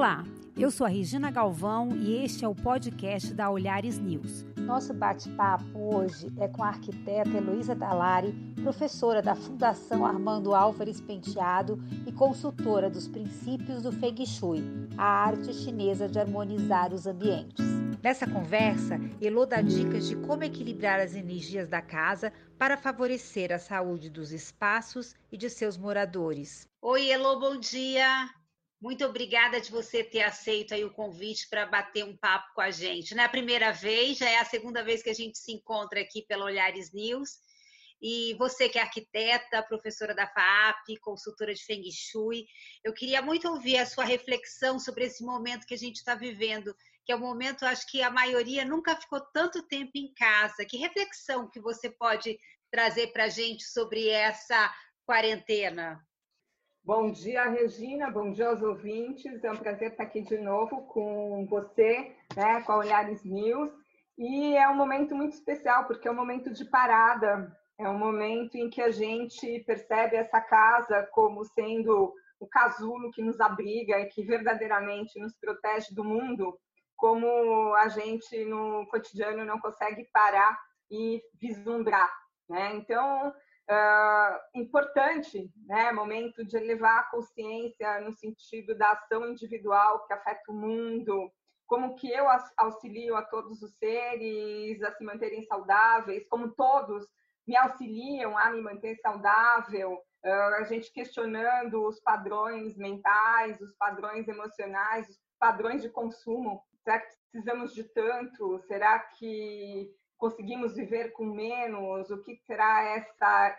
Olá, eu sou a Regina Galvão e este é o podcast da Olhares News. Nosso bate-papo hoje é com a arquiteta Heloísa Dalari, professora da Fundação Armando Álvares Penteado e consultora dos princípios do Feng Shui, a arte chinesa de harmonizar os ambientes. Nessa conversa, Elo dá dicas de como equilibrar as energias da casa para favorecer a saúde dos espaços e de seus moradores. Oi, Elo, bom dia! Muito obrigada de você ter aceito aí o convite para bater um papo com a gente. Não é a primeira vez, já é a segunda vez que a gente se encontra aqui pela Olhares News. E você que é arquiteta, professora da FAP, consultora de Feng Shui, eu queria muito ouvir a sua reflexão sobre esse momento que a gente está vivendo, que é um momento, acho que a maioria nunca ficou tanto tempo em casa. Que reflexão que você pode trazer para a gente sobre essa quarentena? Bom dia, Regina. Bom dia aos ouvintes. É um prazer estar aqui de novo com você, né, com a Olhares News. E é um momento muito especial, porque é um momento de parada, é um momento em que a gente percebe essa casa como sendo o casulo que nos abriga e que verdadeiramente nos protege do mundo, como a gente no cotidiano não consegue parar e vislumbrar. Né? Então, Uh, importante, né, momento de elevar a consciência no sentido da ação individual que afeta o mundo, como que eu auxilio a todos os seres a se manterem saudáveis, como todos me auxiliam a me manter saudável, uh, a gente questionando os padrões mentais, os padrões emocionais, os padrões de consumo. Será que precisamos de tanto? Será que conseguimos viver com menos? O que será essa,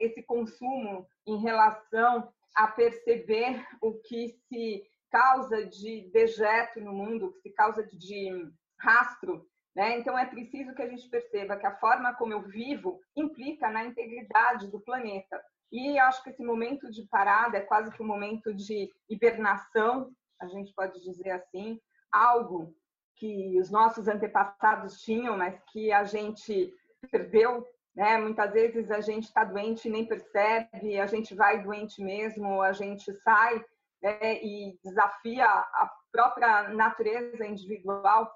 esse consumo em relação a perceber o que se causa de dejeto no mundo, o que se causa de rastro? Né? Então, é preciso que a gente perceba que a forma como eu vivo implica na integridade do planeta. E acho que esse momento de parada é quase que um momento de hibernação, a gente pode dizer assim, algo que os nossos antepassados tinham, mas que a gente perdeu. Né? Muitas vezes a gente está doente e nem percebe, a gente vai doente mesmo, a gente sai né? e desafia a própria natureza individual.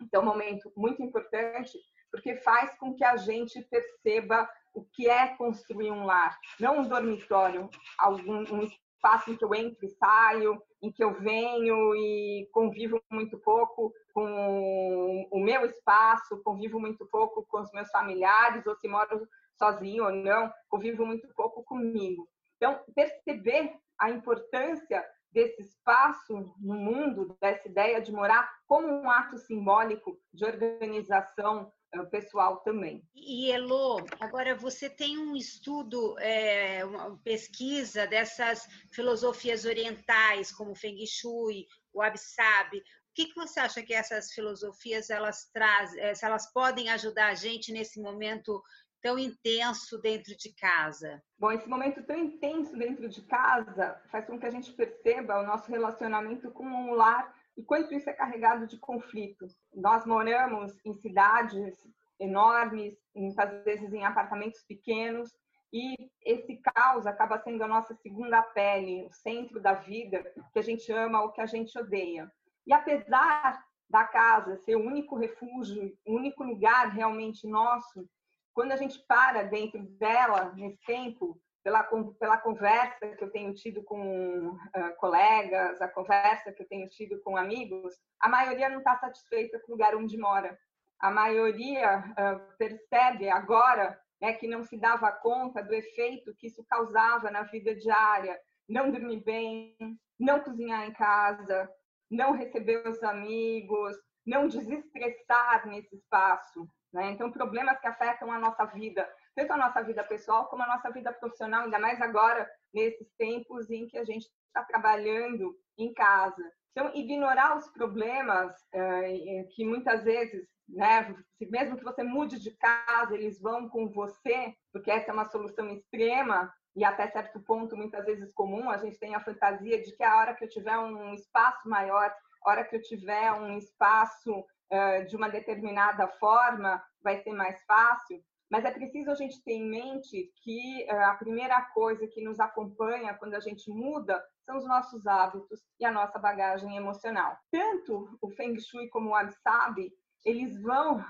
Então, é um momento muito importante, porque faz com que a gente perceba o que é construir um lar, não um dormitório, algum um espaço em que eu entro e saio, em que eu venho e convivo muito pouco com o meu espaço, convivo muito pouco com os meus familiares, ou se moro sozinho ou não, convivo muito pouco comigo. Então, perceber a importância desse espaço no mundo, dessa ideia de morar como um ato simbólico de organização pessoal também. E Elo, agora você tem um estudo, é, uma pesquisa dessas filosofias orientais, como o Feng Shui, o Absab. O que, que você acha que essas filosofias elas trazem, é, se elas podem ajudar a gente nesse momento tão intenso dentro de casa? Bom, esse momento tão intenso dentro de casa faz com que a gente perceba o nosso relacionamento com o lar e quanto isso é carregado de conflitos. Nós moramos em cidades enormes, muitas vezes em apartamentos pequenos, e esse caos acaba sendo a nossa segunda pele, o centro da vida, que a gente ama ou que a gente odeia. E apesar da casa ser o único refúgio, o único lugar realmente nosso, quando a gente para dentro dela nesse tempo, pela, pela conversa que eu tenho tido com uh, colegas, a conversa que eu tenho tido com amigos, a maioria não está satisfeita com o lugar onde mora. A maioria uh, percebe agora né, que não se dava conta do efeito que isso causava na vida diária. Não dormir bem, não cozinhar em casa, não receber os amigos, não desestressar nesse espaço. Né? Então, problemas que afetam a nossa vida tanto a nossa vida pessoal como a nossa vida profissional, ainda mais agora, nesses tempos em que a gente está trabalhando em casa. Então, ignorar os problemas é, que muitas vezes, né, mesmo que você mude de casa, eles vão com você, porque essa é uma solução extrema e até certo ponto muitas vezes comum. A gente tem a fantasia de que a hora que eu tiver um espaço maior, a hora que eu tiver um espaço uh, de uma determinada forma, vai ser mais fácil. Mas é preciso a gente ter em mente que uh, a primeira coisa que nos acompanha quando a gente muda são os nossos hábitos e a nossa bagagem emocional. Tanto o Feng Shui como o Wabi eles vão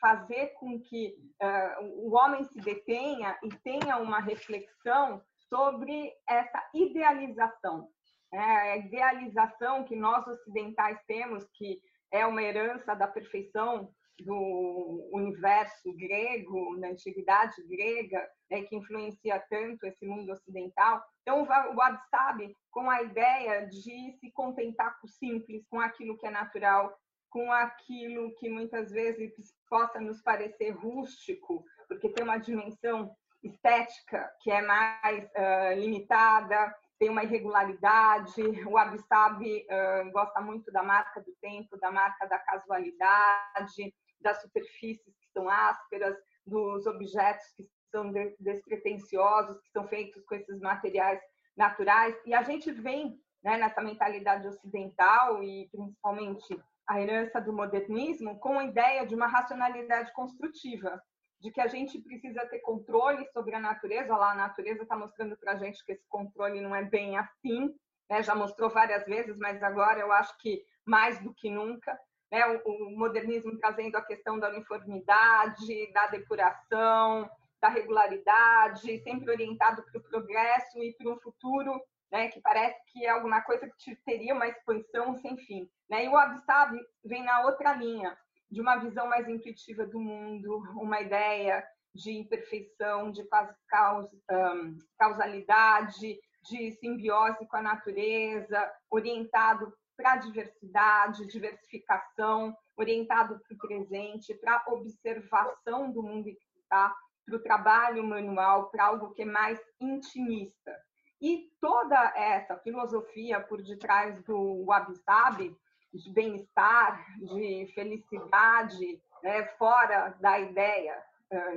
fazer com que uh, o homem se detenha e tenha uma reflexão sobre essa idealização. É, a idealização que nós ocidentais temos, que é uma herança da perfeição do universo grego, na antiguidade grega, né, que influencia tanto esse mundo ocidental. Então, o Abstab, com a ideia de se contentar com o simples, com aquilo que é natural, com aquilo que muitas vezes possa nos parecer rústico, porque tem uma dimensão estética que é mais uh, limitada, tem uma irregularidade. O Abstab uh, gosta muito da marca do tempo, da marca da casualidade, das superfícies que são ásperas, dos objetos que são despretensiosos, que são feitos com esses materiais naturais. E a gente vem né, nessa mentalidade ocidental e principalmente a herança do modernismo com a ideia de uma racionalidade construtiva, de que a gente precisa ter controle sobre a natureza. Olha lá, a natureza está mostrando para a gente que esse controle não é bem assim, né? já mostrou várias vezes, mas agora eu acho que mais do que nunca. Né? O, o modernismo trazendo a questão da uniformidade, da depuração, da regularidade, sempre orientado para o progresso e para um futuro né, que parece que é alguma coisa que teria uma expansão sem fim. Né? E o Abstab vem na outra linha, de uma visão mais intuitiva do mundo, uma ideia de imperfeição, de causalidade, de simbiose com a natureza, orientado para diversidade, diversificação, orientado para o presente, para observação do mundo que está, para o trabalho manual, para algo que é mais intimista. E toda essa filosofia por detrás do Wabi-Sabi, de bem-estar, de felicidade, né, fora da ideia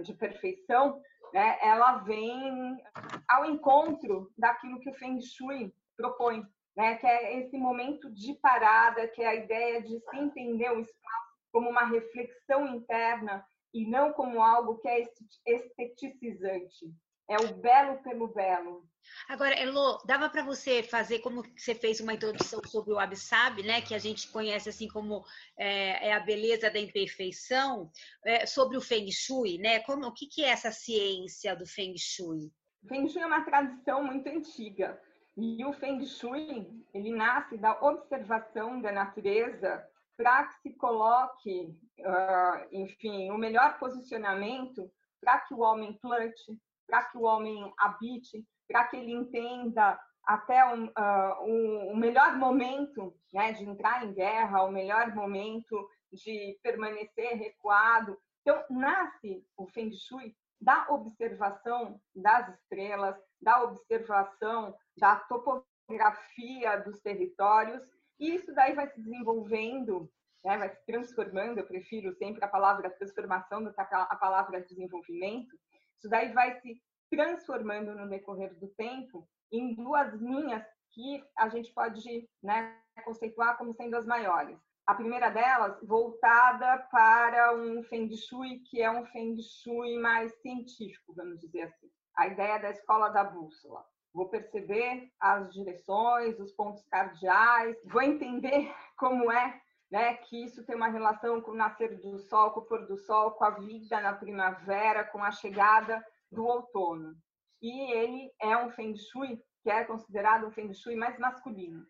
de perfeição, né, ela vem ao encontro daquilo que o Feng Shui propõe, né, que é esse momento de parada, que é a ideia de se entender o espaço como uma reflexão interna e não como algo que é esteticizante. É o belo pelo belo. Agora, Elo, dava para você fazer como você fez uma introdução sobre o Absab, né, que a gente conhece assim como é, é a beleza da imperfeição, é, sobre o Feng Shui, né? Como, o que, que é essa ciência do Feng Shui? O Feng Shui é uma tradição muito antiga. E o Feng Shui, ele nasce da observação da natureza para que se coloque, uh, enfim, o melhor posicionamento para que o homem plante, para que o homem habite, para que ele entenda até um, uh, um, um, melhor momento né, de entrar em guerra, o melhor momento de permanecer recuado. Então, nasce o Feng Shui da observação das estrelas, da observação da topografia dos territórios, e isso daí vai se desenvolvendo, né, vai se transformando. Eu prefiro sempre a palavra transformação do que a palavra desenvolvimento. Isso daí vai se transformando no decorrer do tempo em duas linhas que a gente pode né, conceituar como sendo as maiores. A primeira delas voltada para um Feng Shui que é um Feng Shui mais científico, vamos dizer assim. A ideia da escola da bússola. Vou perceber as direções, os pontos cardeais, vou entender como é né, que isso tem uma relação com o nascer do sol, com o pôr do sol, com a vida na primavera, com a chegada do outono. E ele é um Feng Shui que é considerado um Feng Shui mais masculino.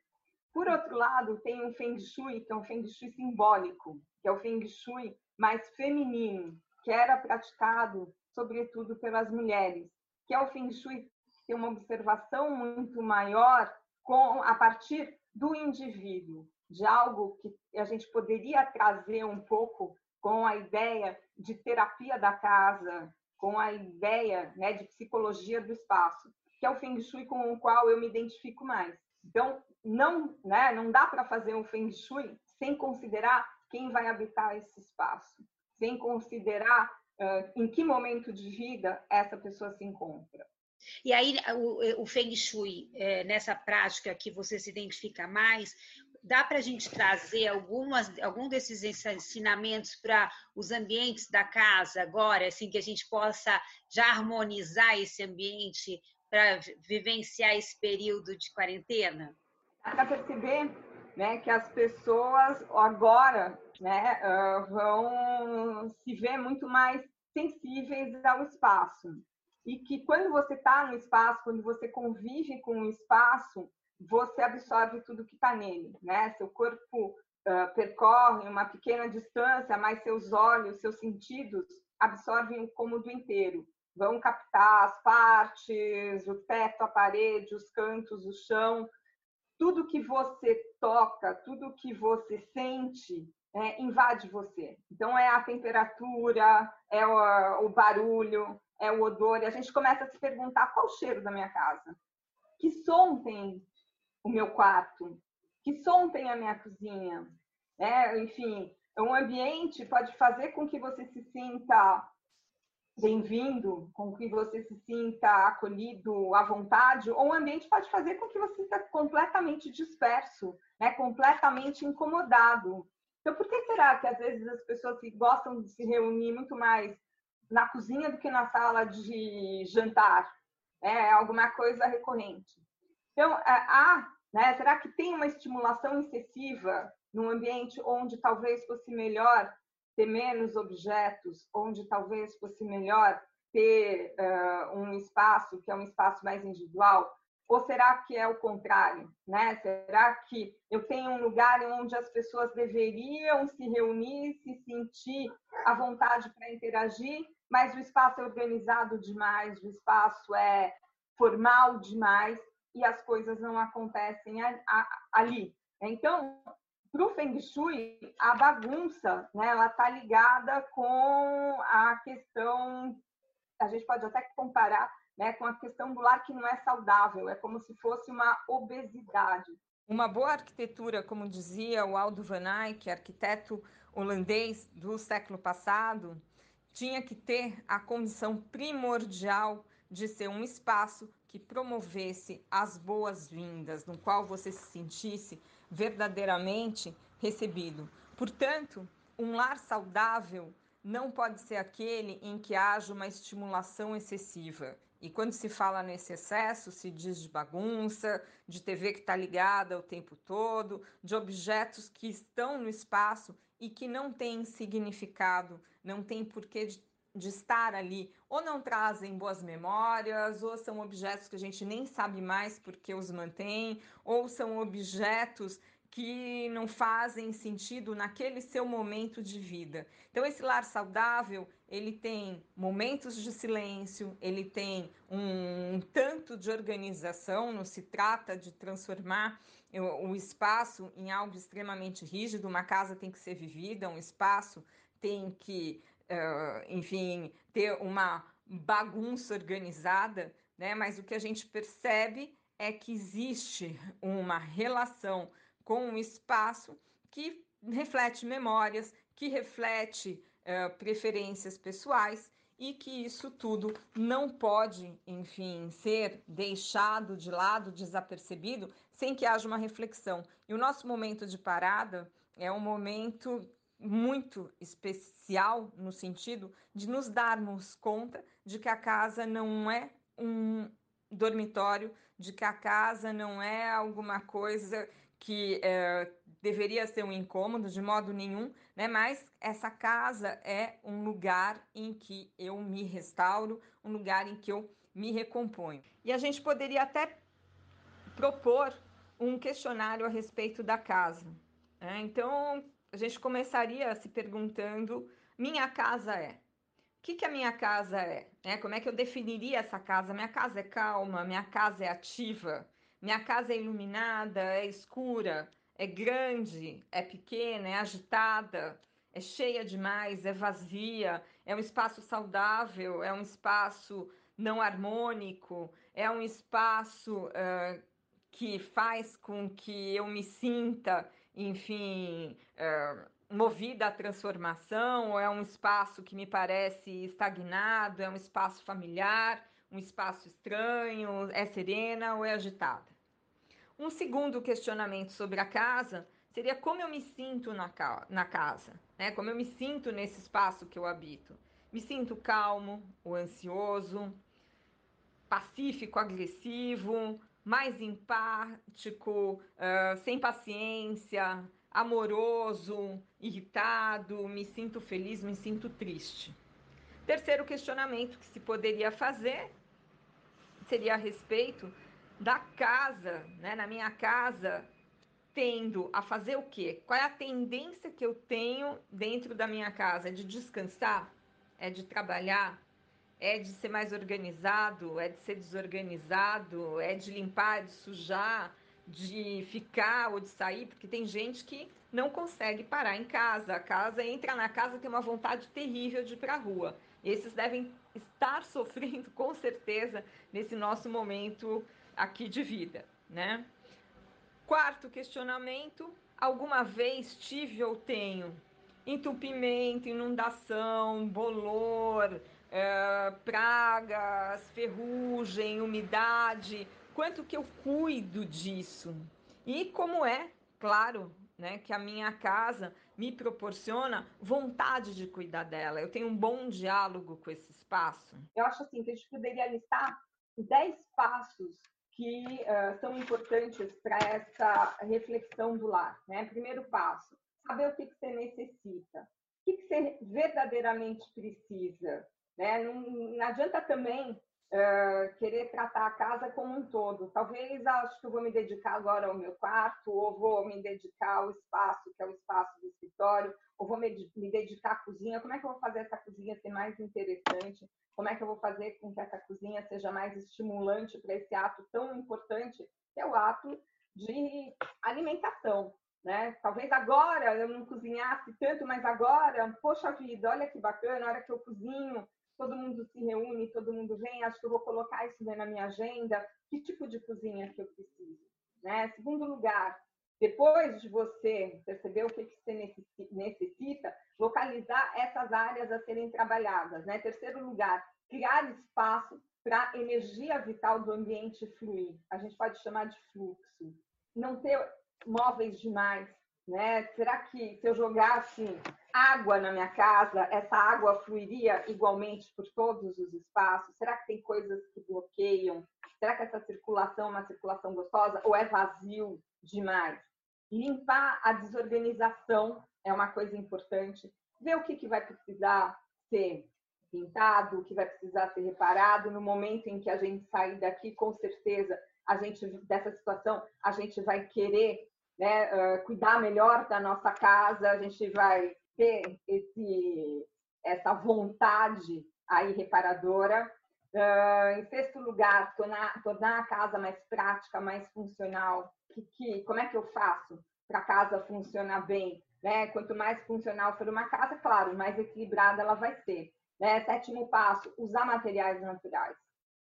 Por outro lado, tem um Feng Shui que é um Feng Shui simbólico, que é o Feng Shui mais feminino, que era praticado sobretudo pelas mulheres, que é o Feng Shui tem uma observação muito maior com a partir do indivíduo, de algo que a gente poderia trazer um pouco com a ideia de terapia da casa, com a ideia né, de psicologia do espaço, que é o Feng Shui com o qual eu me identifico mais. Então, não, né, não dá para fazer um Feng Shui sem considerar quem vai habitar esse espaço, sem considerar em que momento de vida essa pessoa se encontra. E aí, o, o Feng Shui, é, nessa prática que você se identifica mais, dá para a gente trazer algumas, algum desses ensinamentos para os ambientes da casa agora, assim, que a gente possa já harmonizar esse ambiente para vivenciar esse período de quarentena? Para perceber né, que as pessoas agora né, vão se ver muito mais sensíveis ao espaço. E que quando você está no espaço, quando você convive com o espaço, você absorve tudo que está nele. Né? Seu corpo uh, percorre uma pequena distância, mas seus olhos, seus sentidos absorvem o cômodo inteiro. Vão captar as partes, o teto, a parede, os cantos, o chão. Tudo que você toca, tudo que você sente, é, invade você. Então, é a temperatura, é o, o, barulho, é o odor. E a gente começa a se perguntar qual o cheiro da minha casa? Que som tem o meu quarto? Que som tem a minha cozinha? É, enfim, um ambiente pode fazer com que você se sinta bem-vindo, com que você se sinta acolhido à vontade, ou um ambiente pode fazer com que você se sinta completamente disperso, né? completamente incomodado. Então, por que será que às vezes as pessoas gostam de se reunir muito mais na cozinha do que na sala de jantar? É alguma coisa recorrente. Então, é, há, né, será que tem uma estimulação excessiva num ambiente onde talvez fosse melhor ter menos objetos, onde talvez fosse melhor ter uh, um espaço que é um espaço mais individual? Ou será que é o contrário? Né? Será que eu tenho um lugar onde as pessoas deveriam se reunir, se sentir à vontade para interagir, mas o espaço é organizado demais, o espaço é formal demais e as coisas não acontecem ali? Então, para o Feng Shui, a bagunça, né, ela está ligada com a questão, a gente pode até comparar né, com a questão do lar que não é saudável, é como se fosse uma obesidade. Uma boa arquitetura, como dizia o Aldo Van Eyck, arquiteto holandês do século passado, tinha que ter a condição primordial de ser um espaço que promovesse as boas-vindas, no qual você se sentisse verdadeiramente recebido. Portanto, um lar saudável não pode ser aquele em que haja uma estimulação excessiva. E quando se fala nesse excesso, se diz de bagunça, de TV que está ligada o tempo todo, de objetos que estão no espaço e que não têm significado, não tem porquê de, de estar ali, ou não trazem boas memórias, ou são objetos que a gente nem sabe mais porque os mantém, ou são objetos que não fazem sentido naquele seu momento de vida. Então esse lar saudável, ele tem momentos de silêncio, ele tem um, um tanto de organização, não se trata de transformar o, o espaço em algo extremamente rígido, uma casa tem que ser vivida, um espaço tem que, uh, enfim, ter uma bagunça organizada, né? Mas o que a gente percebe é que existe uma relação com um espaço que reflete memórias, que reflete uh, preferências pessoais e que isso tudo não pode, enfim, ser deixado de lado, desapercebido, sem que haja uma reflexão. E o nosso momento de parada é um momento muito especial no sentido de nos darmos conta de que a casa não é um dormitório, de que a casa não é alguma coisa que é, deveria ser um incômodo de modo nenhum, né? Mas essa casa é um lugar em que eu me restauro, um lugar em que eu me recomponho. E a gente poderia até propor um questionário a respeito da casa. Né? Então a gente começaria se perguntando: minha casa é? O que, que a minha casa é? Né? Como é que eu definiria essa casa? Minha casa é calma, minha casa é ativa, minha casa é iluminada, é escura, é grande, é pequena, é agitada, é cheia demais, é vazia, é um espaço saudável, é um espaço não harmônico, é um espaço uh, que faz com que eu me sinta, enfim, uh, movida à transformação, ou é um espaço que me parece estagnado, é um espaço familiar, um espaço estranho, é serena ou é agitada. Um segundo questionamento sobre a casa seria como eu me sinto na, ca na casa, né? como eu me sinto nesse espaço que eu habito. Me sinto calmo ou ansioso? pacífico, agressivo, mais empático, uh, sem paciência, amoroso, irritado, me sinto feliz, me sinto triste. Terceiro questionamento que se poderia fazer seria a respeito da casa, né? Na minha casa, tendo a fazer o quê? Qual é a tendência que eu tenho dentro da minha casa? É de descansar? É de trabalhar? É de ser mais organizado? É de ser desorganizado? É de limpar, de sujar? De ficar ou de sair? Porque tem gente que não consegue parar em casa. A casa entra na casa tem uma vontade terrível de ir para a rua. Esses devem estar sofrendo com certeza nesse nosso momento aqui de vida, né? Quarto questionamento: alguma vez tive ou tenho entupimento, inundação, bolor, é, pragas, ferrugem, umidade? Quanto que eu cuido disso? E como é, claro, né, que a minha casa me proporciona vontade de cuidar dela. Eu tenho um bom diálogo com esse espaço. Eu acho assim que a gente poderia listar 10 passos que uh, são importantes para essa reflexão do lar. Né? Primeiro passo, saber o que, que você necessita, o que, que você verdadeiramente precisa. Né? Não, não adianta também uh, querer tratar a casa como um todo. Talvez acho que eu vou me dedicar agora ao meu quarto, ou vou me dedicar ao espaço, que é o espaço do escritório, ou vou me, me dedicar à cozinha. Como é que eu vou fazer essa cozinha ser mais interessante? Como é que eu vou fazer com que essa cozinha seja mais estimulante para esse ato tão importante, que é o ato de alimentação? Né? Talvez agora eu não cozinhasse tanto, mas agora, poxa vida, olha que bacana, a hora que eu cozinho, todo mundo se reúne, todo mundo vem, acho que eu vou colocar isso na minha agenda, que tipo de cozinha que eu preciso. Né? Segundo lugar, depois de você perceber o que, você necessita, localizar essas áreas a serem trabalhadas. Né? Terceiro lugar, criar espaço para a energia vital do ambiente fluir. A gente pode chamar de fluxo. Não ter móveis demais, né? Será que se eu jogasse água na minha casa, essa água fluiria igualmente por todos os espaços? Será que tem coisas que bloqueiam? Será que essa circulação é uma circulação gostosa ou é vazio demais? Limpar a desorganização é uma coisa importante. Ver o que, que vai precisar ser pintado, o que vai precisar ser reparado no momento em que a gente sair daqui, com certeza a gente dessa situação a gente vai querer né, cuidar melhor da nossa casa, a gente vai ter esse, essa vontade aí reparadora. Uh, em sexto lugar, tornar, tornar a casa mais prática, mais funcional. Que, que, como é que eu faço para a casa funcionar bem? Né? Quanto mais funcional for uma casa, claro, mais equilibrada ela vai ser. Né? Sétimo passo, usar materiais naturais.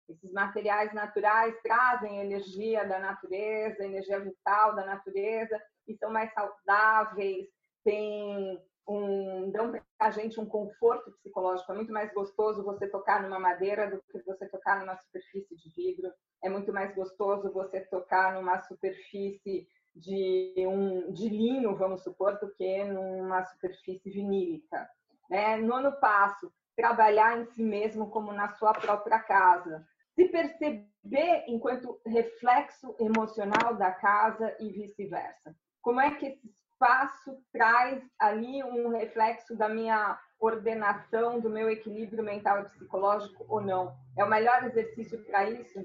Esses materiais naturais trazem energia da natureza, energia vital da natureza, e são mais saudáveis, têm um, dão para a gente um conforto psicológico. É muito mais gostoso você tocar numa madeira do que você tocar numa superfície de vidro. É muito mais gostoso você tocar numa superfície de, um, de linho, vamos supor, do que numa superfície vinílica. Né? Nono passo, trabalhar em si mesmo como na sua própria casa se perceber enquanto reflexo emocional da casa e vice-versa. Como é que esse espaço traz ali um reflexo da minha ordenação, do meu equilíbrio mental e psicológico ou não? É o melhor exercício para isso?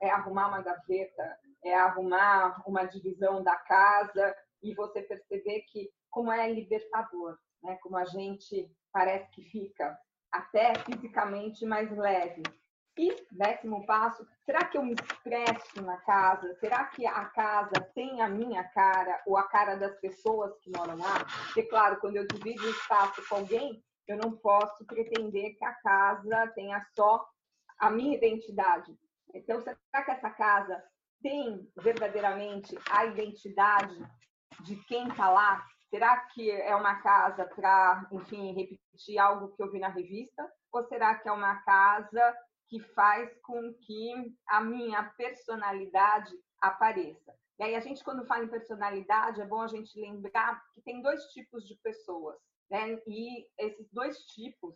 É arrumar uma gaveta, é arrumar uma divisão da casa e você perceber que como é libertador, né? Como a gente parece que fica até fisicamente mais leve e, décimo passo, será que eu me expresso na casa? Será que a casa tem a minha cara ou a cara das pessoas que moram lá? Porque, claro, quando eu divido o espaço com alguém, eu não posso pretender que a casa tenha só a minha identidade. Então, será que essa casa tem verdadeiramente a identidade de quem está lá? Será que é uma casa para, enfim, repetir algo que eu vi na revista? Ou será que é uma casa que faz com que a minha personalidade apareça. E aí a gente, quando fala em personalidade, é bom a gente lembrar que tem dois tipos de pessoas, né? E esses dois tipos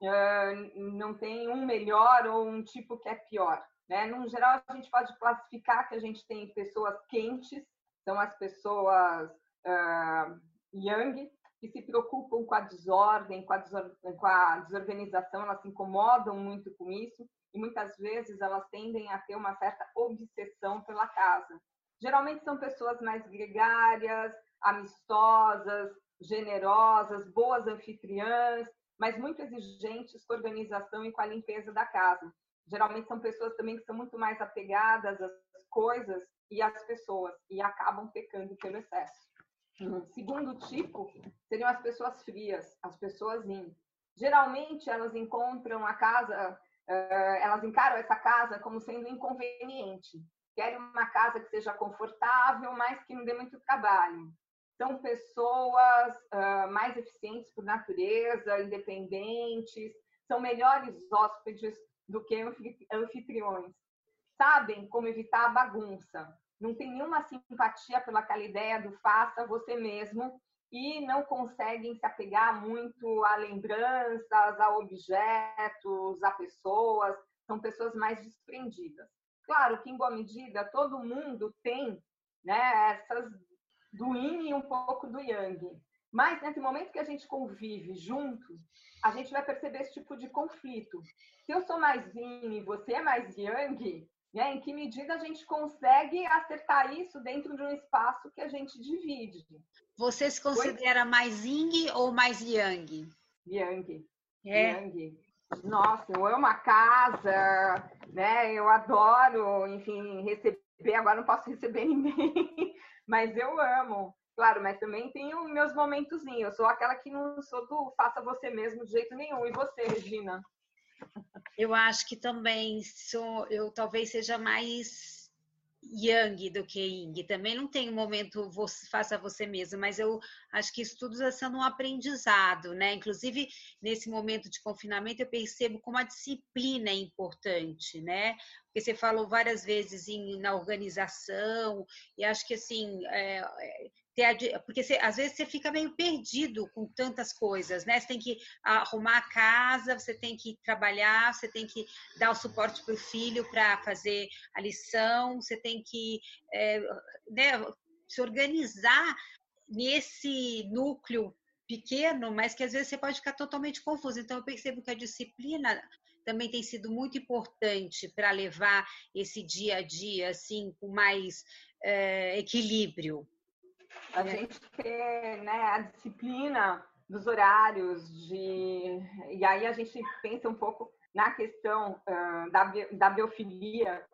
uh, não tem um melhor ou um tipo que é pior. Né? No geral, a gente pode classificar que a gente tem pessoas quentes, são as pessoas uh, yang, que se preocupam com a desordem, com a, desor com a desorganização, elas se incomodam muito com isso e muitas vezes elas tendem a ter uma certa obsessão pela casa. Geralmente são pessoas mais gregárias, amistosas, generosas, boas anfitriãs, mas muito exigentes com a organização e com a limpeza da casa. Geralmente são pessoas também que são muito mais apegadas às coisas e às pessoas e acabam pecando pelo excesso. Segundo tipo seriam as pessoas frias, as pessoas yin. Geralmente elas encontram a casa, eh, elas encaram essa casa como sendo inconveniente. Querem uma casa que seja confortável, mas que não dê muito trabalho. São pessoas uh, mais eficientes por natureza, independentes, são melhores hóspedes do que anfitriões. Sabem como evitar a bagunça, não tem nenhuma simpatia pelaquela ideia do faça você mesmo e não conseguem se apegar muito a lembranças, a objetos, a pessoas, são pessoas mais desprendidas. Claro que, em boa medida, todo mundo tem né, essas do yin e um pouco do yang. Mas, nesse momento que a gente convive junto, a gente vai perceber esse tipo de conflito. Se eu sou mais yin e você é mais yang, né? Em que medida a gente consegue acertar isso dentro de um espaço que a gente divide? Você se considera mais yin ou mais yang? Yang. É. Yang. Nossa, eu amo a casa, né? Eu adoro, enfim, receber. Agora não posso receber ninguém, mas eu amo. Claro, mas também tenho meus momentozinhos. Eu sou aquela que não sou do faça você mesmo de jeito nenhum. E você, Regina? Eu acho que também sou, eu talvez seja mais yang do que yin. Também não tem um momento você, faça você mesmo, mas eu acho que isso tudo está sendo um aprendizado, né? Inclusive, nesse momento de confinamento, eu percebo como a disciplina é importante, né? Porque você falou várias vezes em, na organização, e acho que assim. É, ter, porque você, às vezes você fica meio perdido com tantas coisas, né? Você tem que arrumar a casa, você tem que trabalhar, você tem que dar o suporte para o filho para fazer a lição, você tem que é, né, se organizar nesse núcleo pequeno, mas que às vezes você pode ficar totalmente confuso. Então eu percebo que a disciplina também tem sido muito importante para levar esse dia a dia assim com mais é, equilíbrio. A gente ter né, a disciplina dos horários, de... e aí a gente pensa um pouco na questão uh, da, da biofilia,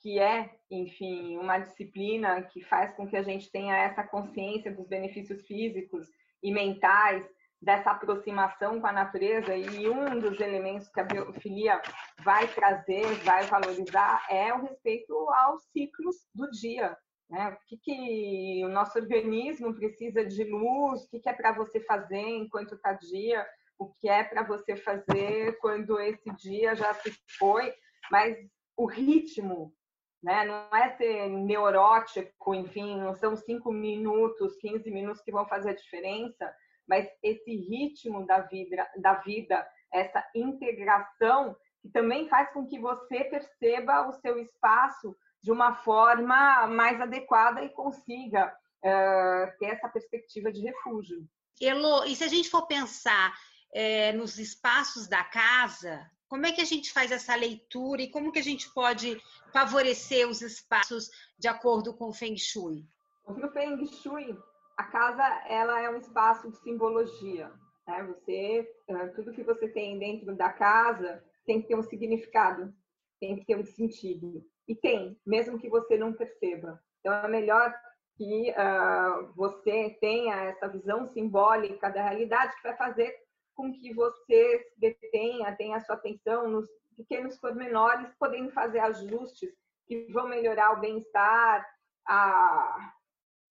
que é, enfim, uma disciplina que faz com que a gente tenha essa consciência dos benefícios físicos e mentais dessa aproximação com a natureza e um dos elementos que a biofilia vai trazer, vai valorizar é o respeito aos ciclos do dia, né? O que, que o nosso organismo precisa de luz? O que, que é para você fazer enquanto está dia? O que é para você fazer quando esse dia já se foi? Mas o ritmo, né? Não é ser neurótico, enfim, não são cinco minutos, 15 minutos que vão fazer a diferença, mas esse ritmo da vida, da vida, essa integração que também faz com que você perceba o seu espaço de uma forma mais adequada e consiga uh, ter essa perspectiva de refúgio. Elo, e se a gente for pensar é, nos espaços da casa, como é que a gente faz essa leitura e como que a gente pode favorecer os espaços de acordo com o Feng Shui? No Feng Shui, a casa ela é um espaço de simbologia. Né? Você, tudo que você tem dentro da casa tem que ter um significado, tem que ter um sentido. E tem, mesmo que você não perceba. Então, é melhor que uh, você tenha essa visão simbólica da realidade que vai fazer com que você detenha, tenha sua atenção nos pequenos pormenores, podendo fazer ajustes que vão melhorar o bem-estar, a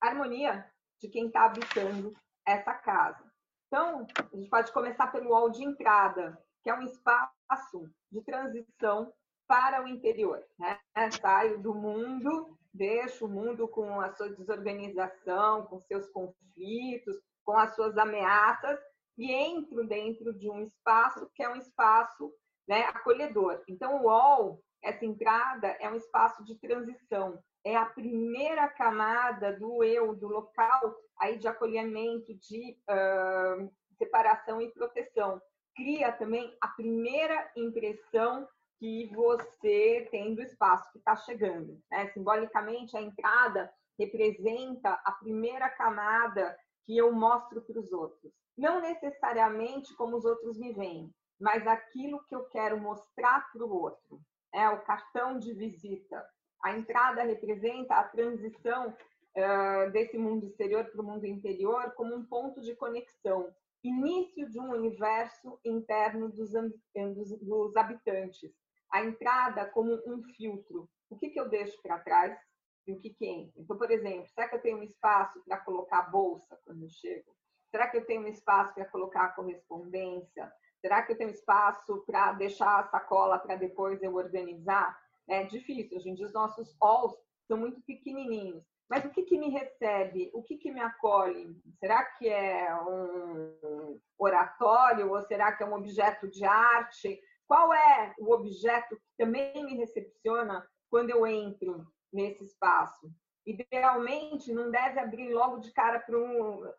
harmonia de quem está habitando essa casa. Então, a gente pode começar pelo hall de entrada, que é um espaço de transição para o interior. Né? Saio do mundo, deixo o mundo com a sua desorganização, com seus conflitos, com as suas ameaças e entro dentro de um espaço que é um espaço né, acolhedor. Então, o UOL essa entrada é um espaço de transição, é a primeira camada do eu, do local aí de acolhimento, de uh, separação e proteção. Cria também a primeira impressão que você tem do espaço que está chegando. Né? Simbolicamente, a entrada representa a primeira camada que eu mostro para os outros. Não necessariamente como os outros me veem, mas aquilo que eu quero mostrar para o outro. É o cartão de visita. A entrada representa a transição uh, desse mundo exterior para o mundo interior como um ponto de conexão, início de um universo interno dos, dos, dos habitantes. A entrada como um filtro. O que, que eu deixo para trás e o que, que entra? Então, por exemplo, será que eu tenho um espaço para colocar a bolsa quando eu chego? Será que eu tenho um espaço para colocar a correspondência? Será que eu tenho espaço para deixar a sacola para depois eu organizar? É difícil. Dia, os nossos halls são muito pequenininhos. Mas o que, que me recebe? O que, que me acolhe? Será que é um oratório ou será que é um objeto de arte? Qual é o objeto que também me recepciona quando eu entro nesse espaço? Idealmente, não deve abrir logo de cara para um,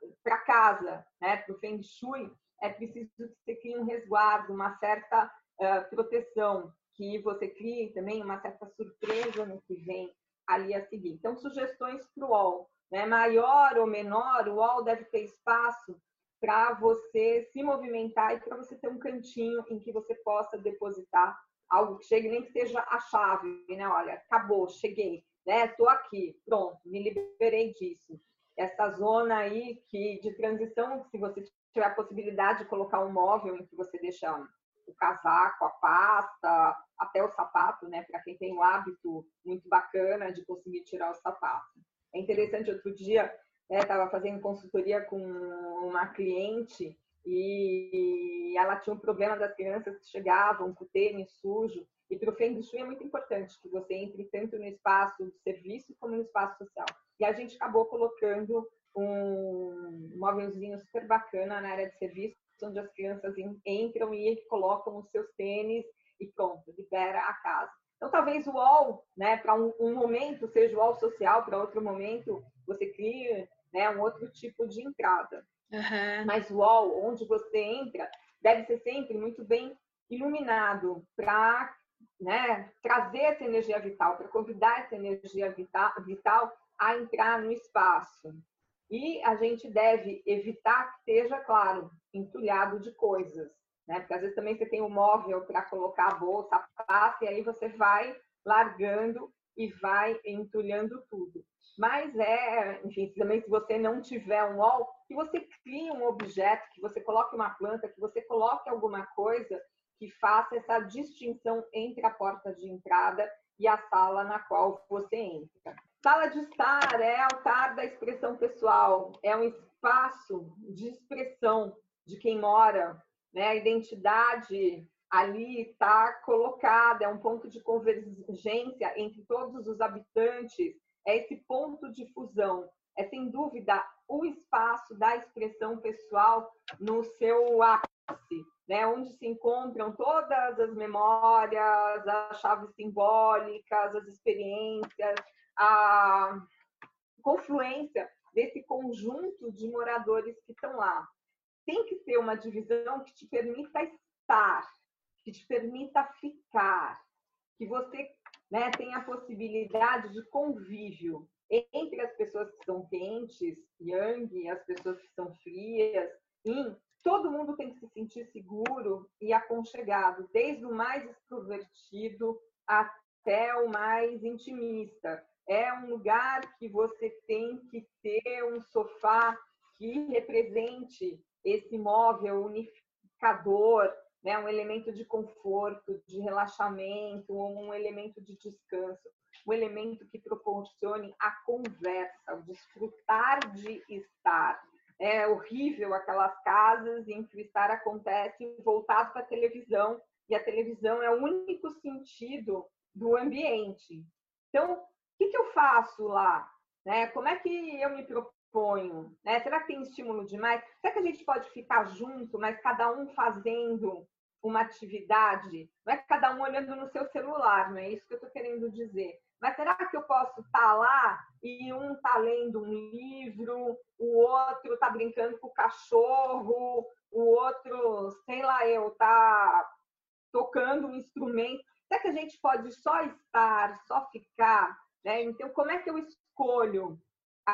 casa, né? para o Feng Shui. É preciso que você crie um resguardo, uma certa uh, proteção, que você crie também uma certa surpresa no que vem ali a seguir. Então, sugestões para o UOL. Né? Maior ou menor, o UOL deve ter espaço para você se movimentar e para você ter um cantinho em que você possa depositar algo que chegue, nem que seja a chave, né? Olha, acabou, cheguei, né? Estou aqui, pronto, me liberei disso. Essa zona aí que de transição, se você tiver a possibilidade de colocar um móvel em que você deixa o casaco, a pasta, até o sapato, né? Para quem tem o hábito muito bacana de conseguir tirar o sapato. É interessante, outro dia, estava né, fazendo consultoria com uma cliente e ela tinha um problema das crianças que chegavam com o tênis sujo. E para o Feng Shui é muito importante que você entre tanto no espaço de serviço como no espaço social. E a gente acabou colocando um móvelzinho super bacana na área de serviço, onde as crianças entram e colocam os seus tênis e pronto, libera a casa. Então, talvez o UOL, né, para um, um, momento, seja o UOL social, para outro momento, você cria né, um outro tipo de entrada. Uhum. Mas o UOL, onde você entra, deve ser sempre muito bem iluminado para né, trazer essa energia vital, para convidar essa energia vital, vital a entrar no espaço. E a gente deve evitar que esteja, claro, entulhado de coisas, né? Porque às vezes também você tem um móvel para colocar a bolsa, a pasta, e aí você vai largando e vai entulhando tudo. Mas é, enfim, também se você não tiver um wall, que você crie um objeto, que você coloque uma planta, que você coloque alguma coisa que faça essa distinção entre a porta de entrada e a sala na qual você entra. Sala de estar é altar da expressão pessoal, é um espaço de expressão de quem mora, né? A identidade ali está colocada, é um ponto de convergência entre todos os habitantes, é esse ponto de fusão, é sem dúvida o espaço da expressão pessoal no seu ápice, né? onde se encontram todas as memórias, as chaves simbólicas, as experiências, a confluência desse conjunto de moradores que estão lá. Tem que ter uma divisão que te permita estar, que te permita ficar, que você né, tenha a possibilidade de convívio entre as pessoas que são quentes, yang, as pessoas que são frias, yin. Todo mundo tem que se sentir seguro e aconchegado, desde o mais extrovertido até o mais intimista é um lugar que você tem que ter um sofá que represente esse móvel unificador, né? um elemento de conforto, de relaxamento, um elemento de descanso, um elemento que proporcione a conversa, o desfrutar de estar. É horrível aquelas casas em que o estar acontece voltado para a televisão, e a televisão é o único sentido do ambiente. Então, que, que eu faço lá? Né? Como é que eu me proponho? Né? Será que tem estímulo demais? Será que a gente pode ficar junto, mas cada um fazendo uma atividade, não é cada um olhando no seu celular, não é isso que eu estou querendo dizer. Mas será que eu posso estar tá lá e um está lendo um livro, o outro está brincando com o cachorro, o outro, sei lá, eu, está tocando um instrumento? Será que a gente pode só estar, só ficar? Né? Então, como é que eu escolho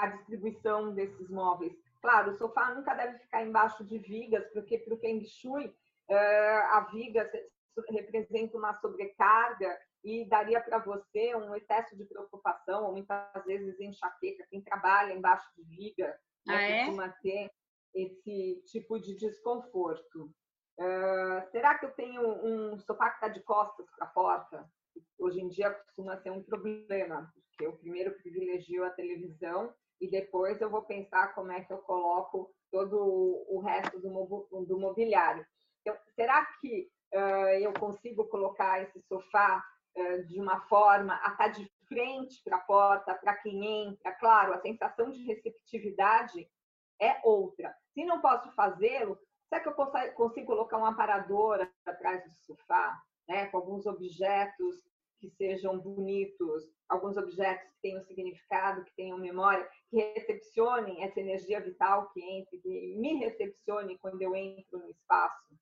a distribuição desses móveis? Claro, o sofá nunca deve ficar embaixo de vigas, porque para o Feng Shui, eh, a viga representa uma sobrecarga e daria para você um excesso de preocupação, ou muitas vezes enxaqueca. Quem trabalha embaixo de viga né, ah, é? costuma ter esse tipo de desconforto. Uh, será que eu tenho um sofá que está de costas para a porta? Hoje em dia costuma ser um problema, porque eu primeiro privilegio a televisão e depois eu vou pensar como é que eu coloco todo o resto do, mobiliário. Então, será que uh, eu consigo colocar esse sofá uh, de uma forma a estar tá de frente para a porta, para quem entra? Claro, a sensação de receptividade é outra. Se não posso fazê-lo, será que eu consigo colocar um aparador atrás do sofá, né, com alguns objetos que sejam bonitos, alguns objetos que tenham significado, que tenham memória, que recepcionem essa energia vital que entra, que me recepcione quando eu entro no espaço.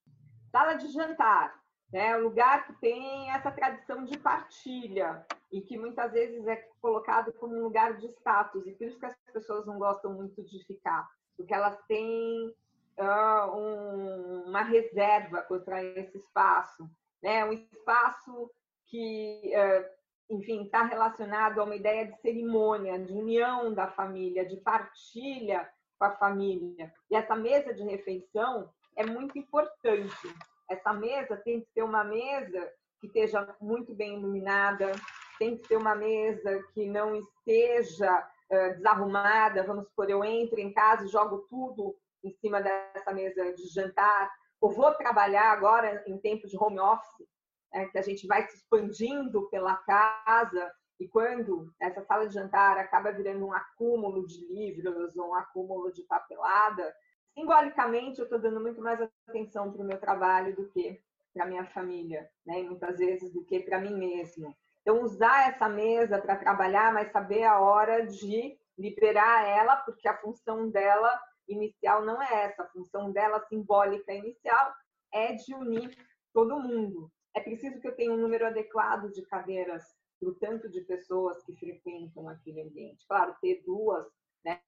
Sala de jantar, né? Um lugar que tem essa tradição de partilha e que muitas vezes é colocado como um lugar de status e por isso que as pessoas não gostam muito de ficar, porque elas têm uh, um, uma reserva contra esse espaço, né? Um espaço que, uh, enfim, está relacionado a uma ideia de cerimônia, de união da família, de partilha com a família. E essa mesa de refeição é muito importante. Essa mesa tem que ser uma mesa que esteja muito bem iluminada, tem que ser uma mesa que não esteja uh, desarrumada. Vamos supor, eu entro em casa e jogo tudo em cima dessa mesa de jantar, ou vou trabalhar agora em tempos de home office, é, que a gente vai se expandindo pela casa, e quando essa sala de jantar acaba virando um acúmulo de livros ou um acúmulo de papelada, simbolicamente eu estou dando muito mais atenção para o meu trabalho do que para minha família, né? E muitas vezes do que para mim mesmo. Então usar essa mesa para trabalhar, mas saber a hora de liberar ela, porque a função dela inicial não é essa, a função dela simbólica inicial é de unir todo mundo. É preciso que eu tenha um número adequado de cadeiras para o tanto de pessoas que frequentam aquele ambiente. Claro, ter duas, né,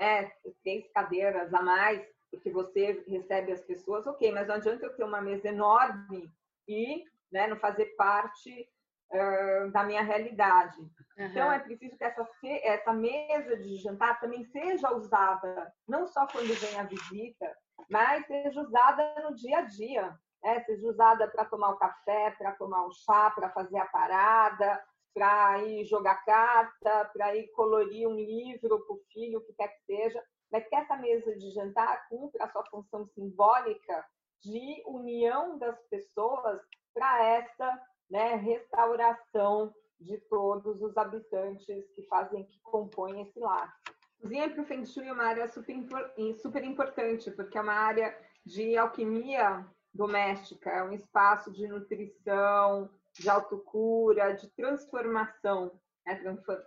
três cadeiras a mais, porque você recebe as pessoas, ok, mas não adianta eu ter uma mesa enorme e né, não fazer parte uh, da minha realidade. Uhum. Então, é preciso que essa, essa mesa de jantar também seja usada, não só quando vem a visita, mas seja usada no dia a dia né? seja usada para tomar o café, para tomar o chá, para fazer a parada, para ir jogar carta, para ir colorir um livro para o filho, o que quer que seja, mas que essa mesa de jantar cumpra a sua função simbólica de união das pessoas para essa né, restauração de todos os habitantes que fazem, que compõem esse lar. Cozinha para o Feng Shui é uma área super, super importante, porque é uma área de alquimia doméstica, é um espaço de nutrição, de autocura, de transformação, né?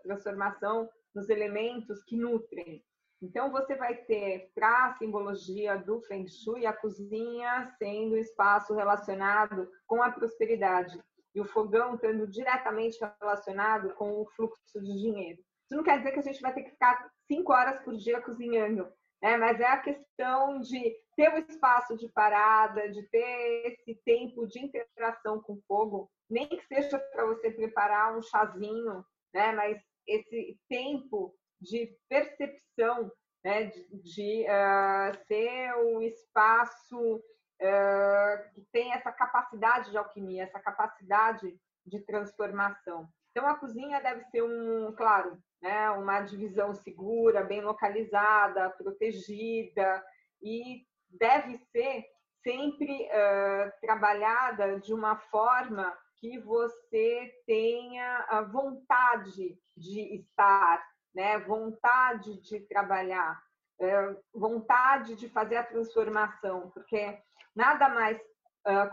transformação nos elementos que nutrem. Então, você vai ter, para a simbologia do Feng Shui, a cozinha sendo um espaço relacionado com a prosperidade e o fogão estando diretamente relacionado com o fluxo de dinheiro. Isso não quer dizer que a gente vai ter que ficar cinco horas por dia cozinhando, né? mas é a questão de ter o espaço de parada, de ter esse tempo de interação com o fogo, nem que seja para você preparar um chazinho, né? Mas esse tempo de percepção, né? De, de uh, ser um espaço uh, que tem essa capacidade de alquimia, essa capacidade de transformação. Então a cozinha deve ser um, claro, né? Uma divisão segura, bem localizada, protegida e deve ser sempre uh, trabalhada de uma forma que você tenha a vontade de estar, né? vontade de trabalhar, uh, vontade de fazer a transformação, porque nada mais uh,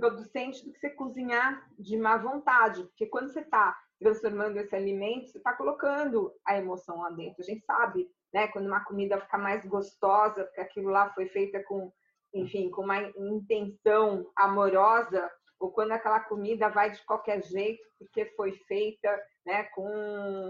producente do que você cozinhar de má vontade, porque quando você está transformando esse alimento, você está colocando a emoção lá dentro. A gente sabe, né, quando uma comida fica mais gostosa, porque aquilo lá foi feita com, enfim, com uma intenção amorosa, ou quando aquela comida vai de qualquer jeito porque foi feita, né, com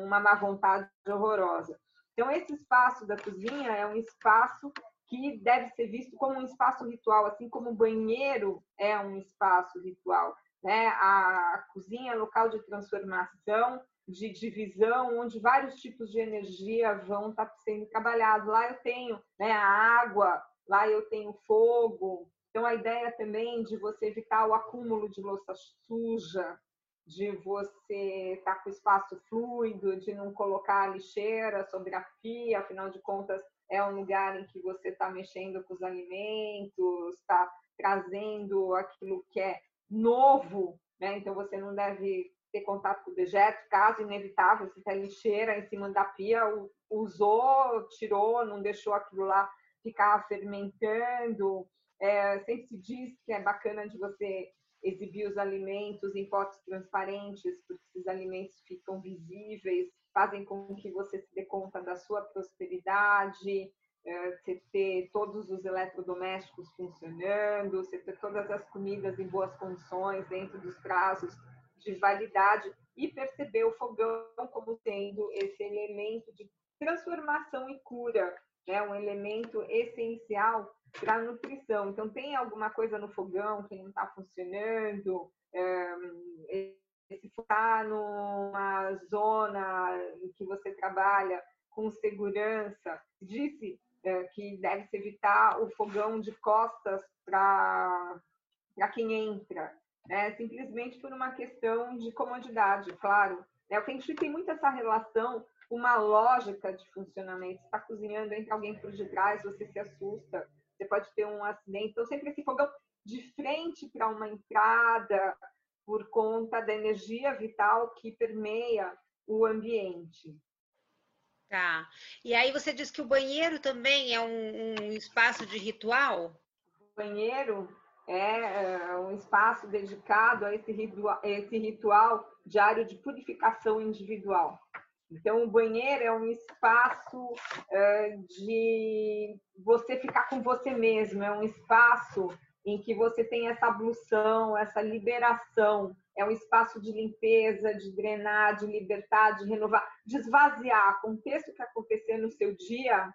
uma má vontade horrorosa. Então, esse espaço da cozinha é um espaço que deve ser visto como um espaço ritual, assim como o banheiro é um espaço ritual. Né? A cozinha é local de transformação, de divisão, onde vários tipos de energia vão estar sendo trabalhados. Lá eu tenho né, a água, lá eu tenho fogo. Então, a ideia também de você evitar o acúmulo de louça suja, de você estar com espaço fluido, de não colocar lixeira sobre a pia, afinal de contas, é um lugar em que você está mexendo com os alimentos, está trazendo aquilo que é novo, né? Então você não deve ter contato com o dejeto, caso inevitável, você tem lixeira em cima da pia, usou, tirou, não deixou aquilo lá ficar fermentando. É, sempre se diz que é bacana de você exibir os alimentos em potes transparentes, porque esses alimentos ficam visíveis, fazem com que você se dê conta da sua prosperidade, é, você ter todos os eletrodomésticos funcionando, você ter todas as comidas em boas condições, dentro dos prazos de validade, e perceber o fogão como tendo esse elemento de transformação e cura, né? um elemento essencial para a nutrição. Então, tem alguma coisa no fogão que não está funcionando, é, se está numa zona em que você trabalha com segurança, disse é, que deve se evitar o fogão de costas para quem entra, né? simplesmente por uma questão de comodidade, claro. Né? O Feng Shui tem muito essa relação, uma lógica de funcionamento. Você está cozinhando, entra alguém por detrás, você se assusta, você pode ter um acidente. Então, sempre esse fogão de frente para uma entrada, por conta da energia vital que permeia o ambiente. Tá. E aí você diz que o banheiro também é um, um espaço de ritual? O banheiro é, é um espaço dedicado a esse ritual, esse ritual diário de purificação individual. Então, o banheiro é um espaço é, de você ficar com você mesmo, é um espaço em que você tem essa ablução, essa liberação. É um espaço de limpeza, de drenar, de libertar, de renovar, de esvaziar. Aconteça o que acontecer no seu dia,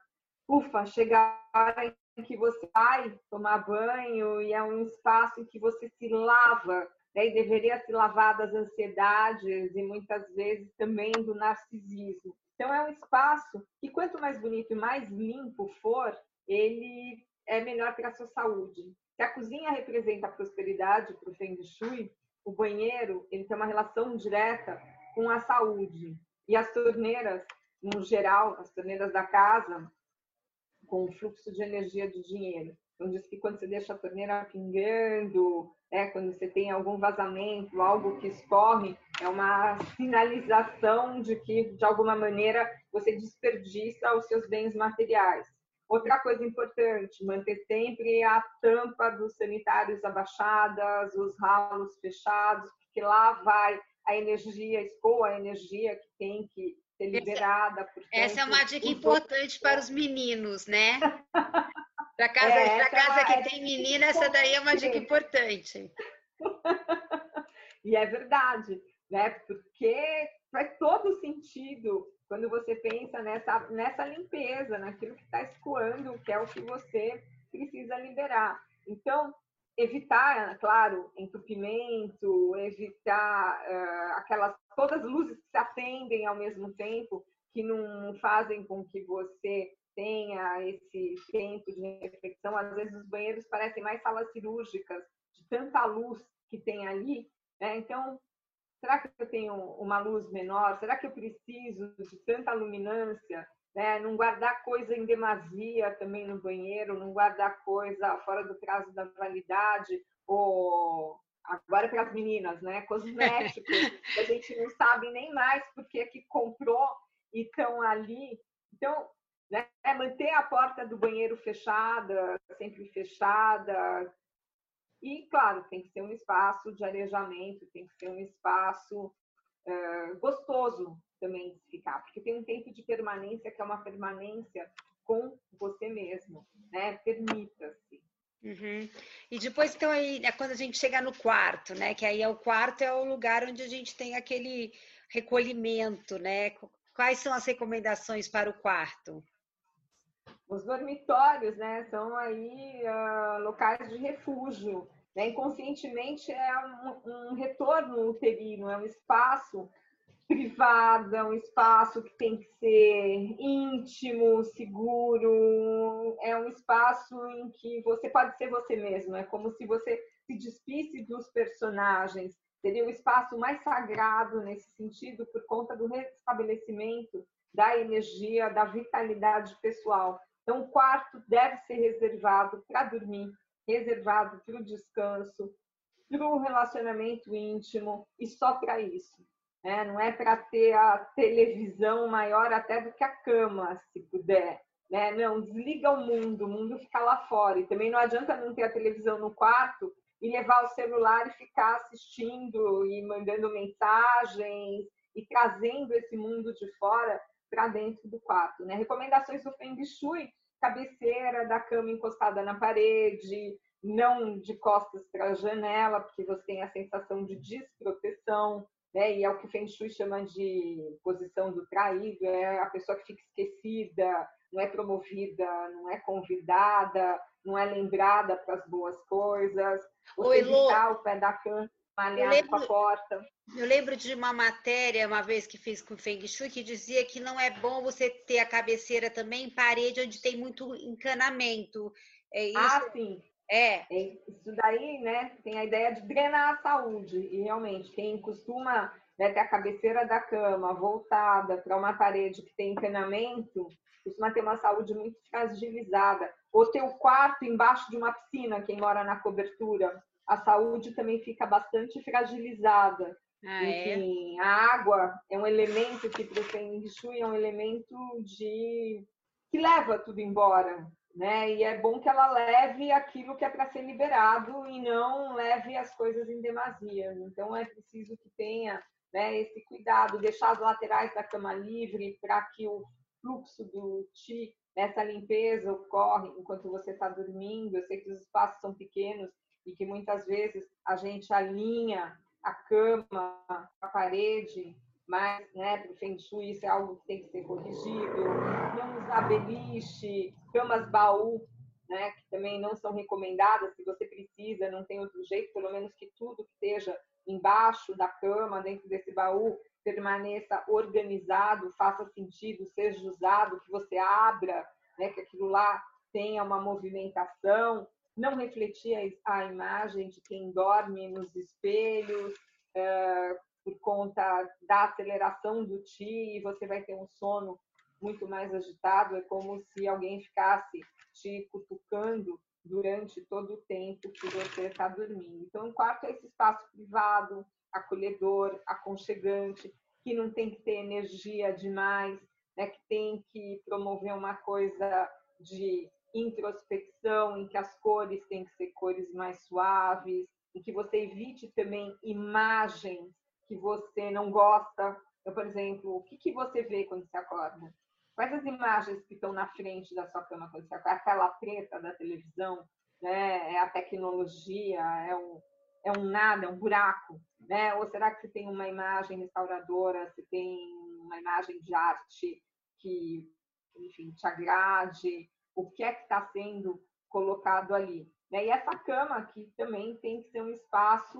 ufa, chega a hora em que você vai tomar banho e é um espaço em que você se lava, né? e deveria se lavar das ansiedades e muitas vezes também do narcisismo. Então é um espaço que quanto mais bonito e mais limpo for, ele é melhor para a sua saúde. Se a cozinha representa a prosperidade para o Feng Shui, o banheiro ele tem uma relação direta com a saúde. E as torneiras, no geral, as torneiras da casa, com o fluxo de energia de dinheiro. Então, diz que quando você deixa a torneira pingando, é, quando você tem algum vazamento, algo que escorre, é uma sinalização de que, de alguma maneira, você desperdiça os seus bens materiais. Outra coisa importante, manter sempre a tampa dos sanitários abaixadas, os ralos fechados, porque lá vai a energia, escoa a energia que tem que ser liberada. Portanto, essa é uma dica importante para os meninos, né? Para casa, é, casa é que tem menina, essa daí é uma dica importante. e é verdade, né? Porque faz todo sentido quando você pensa nessa, nessa limpeza, naquilo que está escoando, que é o que você precisa liberar. Então, evitar, claro, entupimento, evitar uh, aquelas todas as luzes que se acendem ao mesmo tempo, que não fazem com que você tenha esse tempo de reflexão. Às vezes os banheiros parecem mais salas cirúrgicas, de tanta luz que tem ali. Né? Então, Será que eu tenho uma luz menor? Será que eu preciso de tanta luminância? Né? Não guardar coisa em demasia também no banheiro, não guardar coisa fora do prazo da validade, ou agora para as meninas, né? Cosméticos, a gente não sabe nem mais porque que comprou e estão ali. Então, né? manter a porta do banheiro fechada, sempre fechada, E, claro, tem que ser um espaço de arejamento, tem que ser um espaço uh, gostoso também de ficar, porque tem um tempo de permanência que é uma permanência com você mesmo, né? Permita-se. Uhum. E depois, então, aí, é quando a gente chega no quarto, né? Que aí é o quarto é o lugar onde a gente tem aquele recolhimento, né? Quais são as recomendações para o quarto? Os dormitórios, né? São aí uh, locais de refúgio. Né? Inconscientemente é um, um retorno uterino, é um espaço privado, é um espaço que tem que ser íntimo, seguro, é um espaço em que você pode ser você mesmo, é como se você se despisse dos personagens, seria o espaço mais sagrado nesse sentido por conta do restabelecimento da energia, da vitalidade pessoal. Então, o quarto deve ser reservado para dormir, reservado para o descanso, para o relacionamento íntimo e só para isso. Né? Não é para ter a televisão maior até do que a cama, se puder. Né? Não, desliga o mundo, o mundo fica lá fora. E também não adianta não ter a televisão no quarto e levar o celular e ficar assistindo e mandando mensagens e trazendo esse mundo de fora para dentro do quarto. Né? Recomendações do Feng Shui, cabeceira da cama encostada na parede, não de costas para a janela, porque você tem a sensação de desproteção né? E é o que o Feng Shui chama de posição do traído, é a pessoa que fica esquecida, não é promovida, não é convidada, não é lembrada para as boas coisas. Você evitar o pé da cama malhado com a porta. Eu lembro de uma matéria, uma vez que fiz com o Feng Shui, que dizia que não é bom você ter a cabeceira também em parede onde tem muito encanamento. É isso? Ah, sim. É. Isso daí, né, tem a ideia de drenar a saúde. E realmente, quem costuma né, ter a cabeceira da cama voltada para uma parede que tem encanamento, costuma ter uma saúde muito fragilizada. Ou ter o quarto embaixo de uma piscina, quem mora na cobertura, a saúde também fica bastante fragilizada. Ah, é? Enfim, é? a água é um elemento que para o Feng Shui é um elemento de que leva tudo embora, né? E é bom que ela leve aquilo que é para ser liberado e não leve as coisas em demasia. Então é preciso que tenha né, esse cuidado, deixar as laterais da cama livre para que o fluxo do chi, essa limpeza ocorre enquanto você está dormindo. Eu sei que os espaços são pequenos e que muitas vezes a gente alinha a cama, a parede mas né, para o Feng Shui isso é algo que tem que ser corrigido. Não usar beliche, camas baú, né, que também não são recomendadas se você precisa, não tem outro jeito, pelo menos que tudo que esteja embaixo da cama, dentro desse baú, permaneça organizado, faça sentido, seja usado, que você abra, né, que aquilo lá tenha uma movimentação, não refletir a, imagem de quem dorme nos espelhos, uh, por conta da aceleração do ti você vai ter um sono muito mais agitado. É como se alguém ficasse te cutucando durante todo o tempo que você está dormindo. Então, o quarto é esse espaço privado, acolhedor, aconchegante, que não tem que ter energia demais, né? que tem que promover uma coisa de introspecção, em que as cores têm que ser cores mais suaves, em que você evite também imagens que você não gosta? Eu, por exemplo, o que, que você vê quando você acorda? Quais as imagens que estão na frente da sua cama quando você acorda? Aquela preta da televisão, né? É a tecnologia, é um, é um nada, é um buraco, né? Ou será que você tem uma imagem restauradora, você tem uma imagem de arte que, enfim, te agrade? O que é que está sendo colocado ali? Né? E essa cama aqui também tem que ser um espaço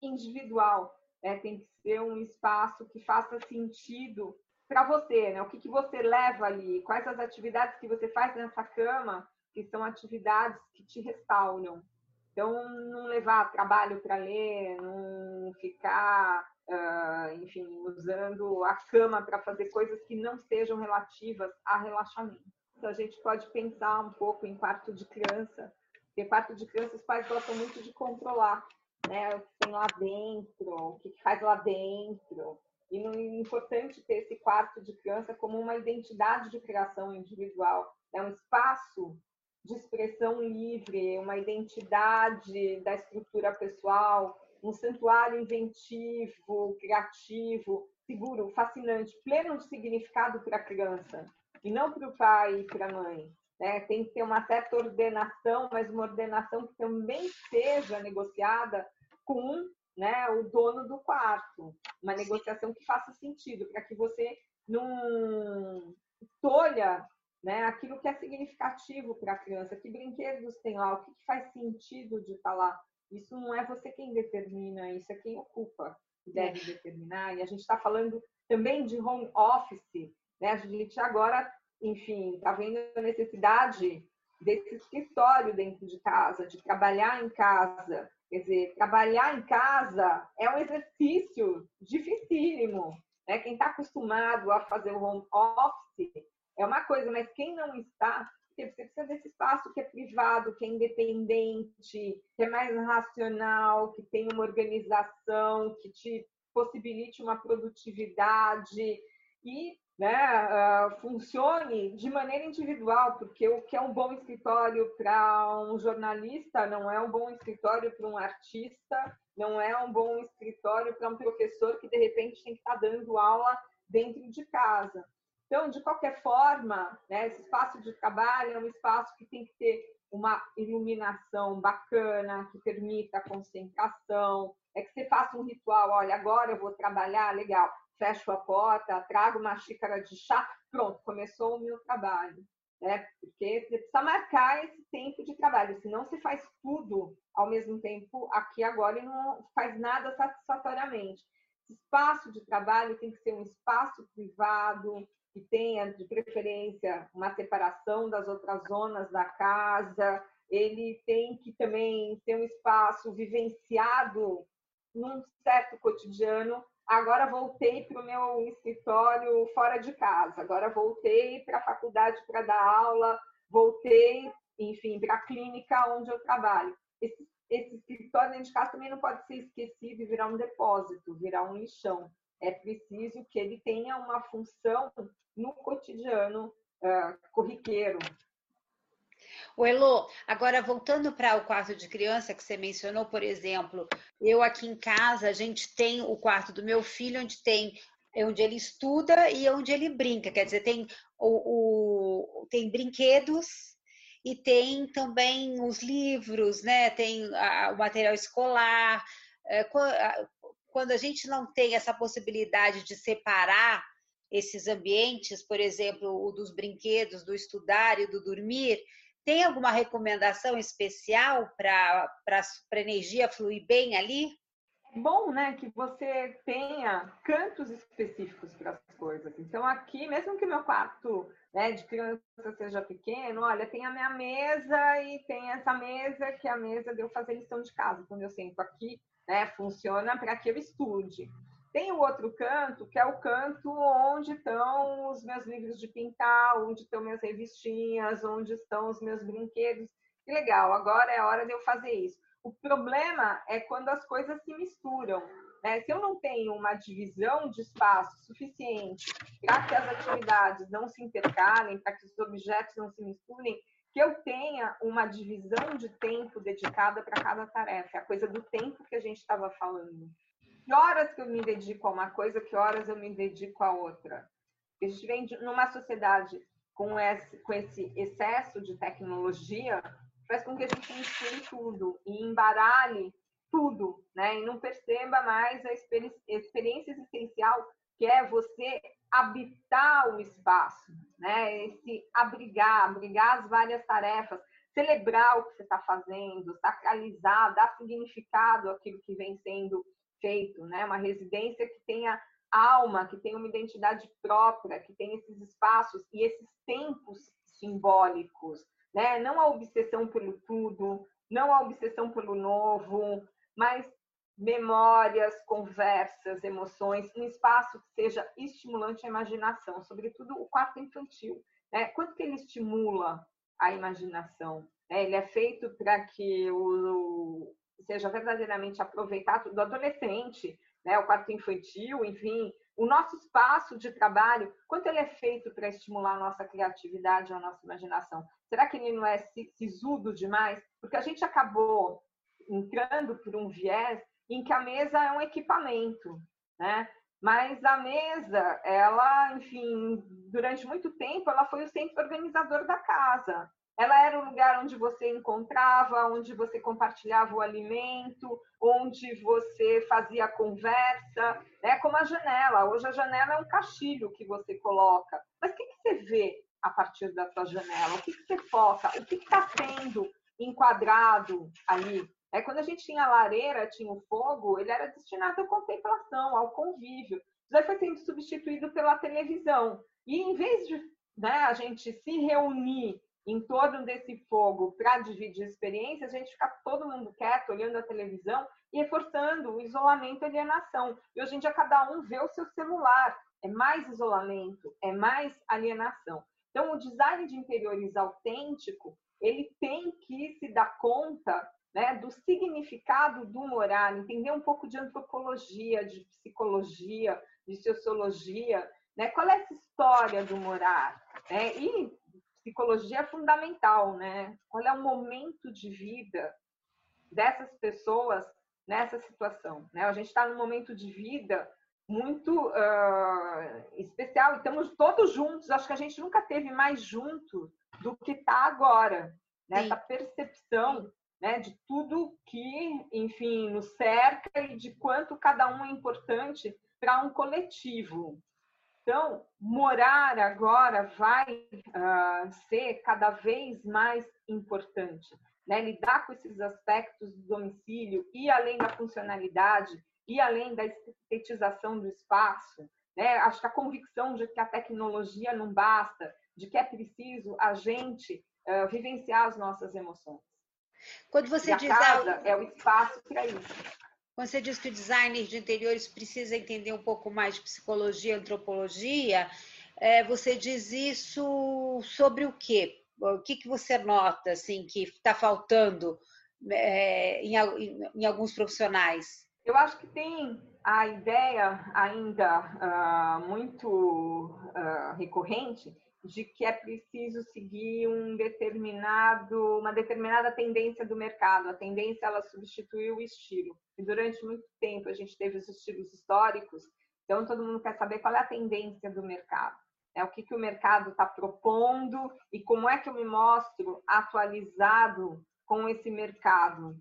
individual, né? tem que ser um espaço que faça sentido para você, né? O que, que você leva ali? Quais as atividades que você faz nessa cama que são atividades que te restauram? Então, não levar trabalho para ler, não ficar, uh, enfim, usando a cama para fazer coisas que não sejam relativas a relaxamento. Então, a gente pode pensar um pouco em quarto de criança, porque quarto de criança os pais gostam muito de controlar né, o que tem lá dentro, o que faz lá dentro. E é importante ter esse quarto de criança como uma identidade de criação individual, é um espaço de expressão livre, uma identidade da estrutura pessoal, um santuário inventivo, criativo, seguro, fascinante, pleno de significado para a criança e não para o pai e para a mãe. Né? Tem que ter uma certa ordenação, mas uma ordenação que também seja negociada com né, o dono do quarto. Uma negociação que faça sentido, para que você não tolha né, aquilo que é significativo para a criança. Que brinquedos tem lá? O que, que faz sentido de estar tá lá? Isso não é você quem determina, isso é quem ocupa que deve determinar. E a gente está falando também de home office. Né? A gente agora, enfim, está vendo a necessidade desse escritório dentro de casa, de trabalhar em casa. Quer dizer, trabalhar em casa é um exercício dificílimo. Né? Quem está acostumado a fazer o home office é uma coisa, mas quem não está, você precisa desse espaço que é privado, que é independente, que é mais racional, que tem uma organização, que te possibilite uma produtividade e né, uh, funcione de maneira individual, porque o que é um bom escritório para um jornalista não é um bom escritório para um artista, não é um bom escritório para um professor que de repente tem que estar dando aula dentro de casa. Então, de qualquer forma, né, esse espaço de trabalho é um espaço que tem que ter uma iluminação bacana, que permita a concentração, é que você faça um ritual, olha, agora eu vou trabalhar, legal fecho a porta, trago uma xícara de chá, pronto, começou o meu trabalho. Né? Porque você precisa marcar esse tempo de trabalho, senão você faz tudo ao mesmo tempo aqui agora e não faz nada satisfatoriamente. Esse espaço de trabalho tem que ser um espaço privado, que tenha, de preferência, uma separação das outras zonas da casa, ele tem que também ter um espaço vivenciado num certo cotidiano agora voltei para o meu escritório fora de casa, agora voltei para a faculdade para dar aula, voltei, enfim, para a clínica onde eu trabalho. Esse, esse escritório dentro de casa também não pode ser esquecido e virar um depósito, virar um lixão. É preciso que ele tenha uma função no cotidiano uh, corriqueiro, o Elo, agora voltando para o quarto de criança que você mencionou, por exemplo, eu aqui em casa, a gente tem o quarto do meu filho, onde tem onde ele estuda e onde ele brinca. Quer dizer, tem, o, o tem brinquedos e tem também os livros, né? Tem a, o material escolar. É, quando a gente não tem essa possibilidade de separar esses ambientes, por exemplo, o dos brinquedos, do estudar e do dormir, tem alguma recomendação especial para a energia fluir bem ali? É bom, né, que você tenha cantos específicos para as coisas. Então, aqui, mesmo que meu quarto né, de criança seja pequeno, olha, tem a minha mesa e tem essa mesa que é a mesa de eu fazer lição de casa. Quando eu sento aqui, né, funciona para que eu estude. Tem o outro canto, que é o canto onde estão os meus livros de pintar, onde estão minhas revistinhas, onde estão os meus brinquedos. Que legal, agora é a hora de eu fazer isso. O problema é quando as coisas se misturam. Né? Se eu não tenho uma divisão de espaço suficiente para que as atividades não se intercalem, para que os objetos não se misturem, que eu tenha uma divisão de tempo dedicada para cada tarefa. É a coisa do tempo que a gente estava falando que horas que eu me dedico a uma coisa, que horas eu me dedico a outra. A gente vem numa sociedade com esse, com esse excesso de tecnologia, faz com que a gente misture tudo e embaralhe tudo, né? E não perceba mais a experiência existencial que é você habitar o espaço, né? Esse abrigar, abrigar as várias tarefas, celebrar o que você está fazendo, sacralizar, dar significado àquilo que vem sendo feito, né? Uma residência que tenha alma, que tenha uma identidade própria, que tenha esses espaços e esses tempos simbólicos, né? Não a obsessão pelo tudo, não a obsessão pelo novo, mas memórias, conversas, emoções, um espaço que seja estimulante à imaginação, sobretudo o quarto infantil. Né? Quanto que ele estimula a imaginação? Né? Ele é feito para que o, seja verdadeiramente aproveitado do adolescente, né, o quarto infantil, enfim, o nosso espaço de trabalho, quanto ele é feito para estimular a nossa criatividade, a nossa imaginação? Será que ele não é sisudo demais? Porque a gente acabou entrando por um viés em que a mesa é um equipamento, né? Mas a mesa, ela, enfim, durante muito tempo, ela foi o centro organizador da casa. Ela era o lugar onde você encontrava, onde você compartilhava o alimento, onde você fazia conversa, né? como a janela. Hoje a janela é um caixilho que você coloca. Mas o que, que você vê a partir da sua janela? O que, que você foca? O que está sendo enquadrado ali? É, quando a gente tinha a lareira, tinha o fogo, ele era destinado à contemplação, ao convívio. Aí foi sendo substituído pela televisão. E em vez de né, a gente se reunir em torno desse fogo para dividir experiências, a gente fica todo mundo quieto, olhando a televisão e reforçando o isolamento e alienação. E hoje em dia cada um vê o seu celular. É mais isolamento, é mais alienação. Então, o design de interiores autêntico, ele tem que se dar conta né, do significado do morar, entender um pouco de antropologia, de psicologia, de sociologia, né? qual é essa história do morar? Né? E psicologia é fundamental, né? Qual é o momento de vida dessas pessoas nessa situação? Né? A gente está num momento de vida muito uh, especial e estamos todos juntos. Acho que a gente nunca teve mais junto do que está agora. Nessa né? percepção né, de tudo que, enfim, nos cerca e de quanto cada um é importante para um coletivo. Então, morar agora vai uh, ser cada vez mais importante. Né? Lidar com esses aspectos do domicílio e além da funcionalidade e além da estetização do espaço. Né? Acho que a convicção de que a tecnologia não basta, de que é preciso a gente uh, vivenciar as nossas emoções. Quando você e a diz casa é o espaço para isso. Quando você diz que o designer de interiores precisa entender um pouco mais de psicologia, antropologia, é, você diz isso sobre o quê? O que, que você nota assim que está faltando é, em, em, alguns profissionais? Eu acho que tem a ideia ainda uh, muito uh, recorrente de que é preciso seguir um determinado, uma determinada tendência do mercado. A tendência ela substituiu o estilo. E durante muito tempo a gente teve os estilos históricos, então todo mundo quer saber qual é a tendência do mercado. É o que, que o mercado está propondo e como é que eu me mostro atualizado com esse mercado.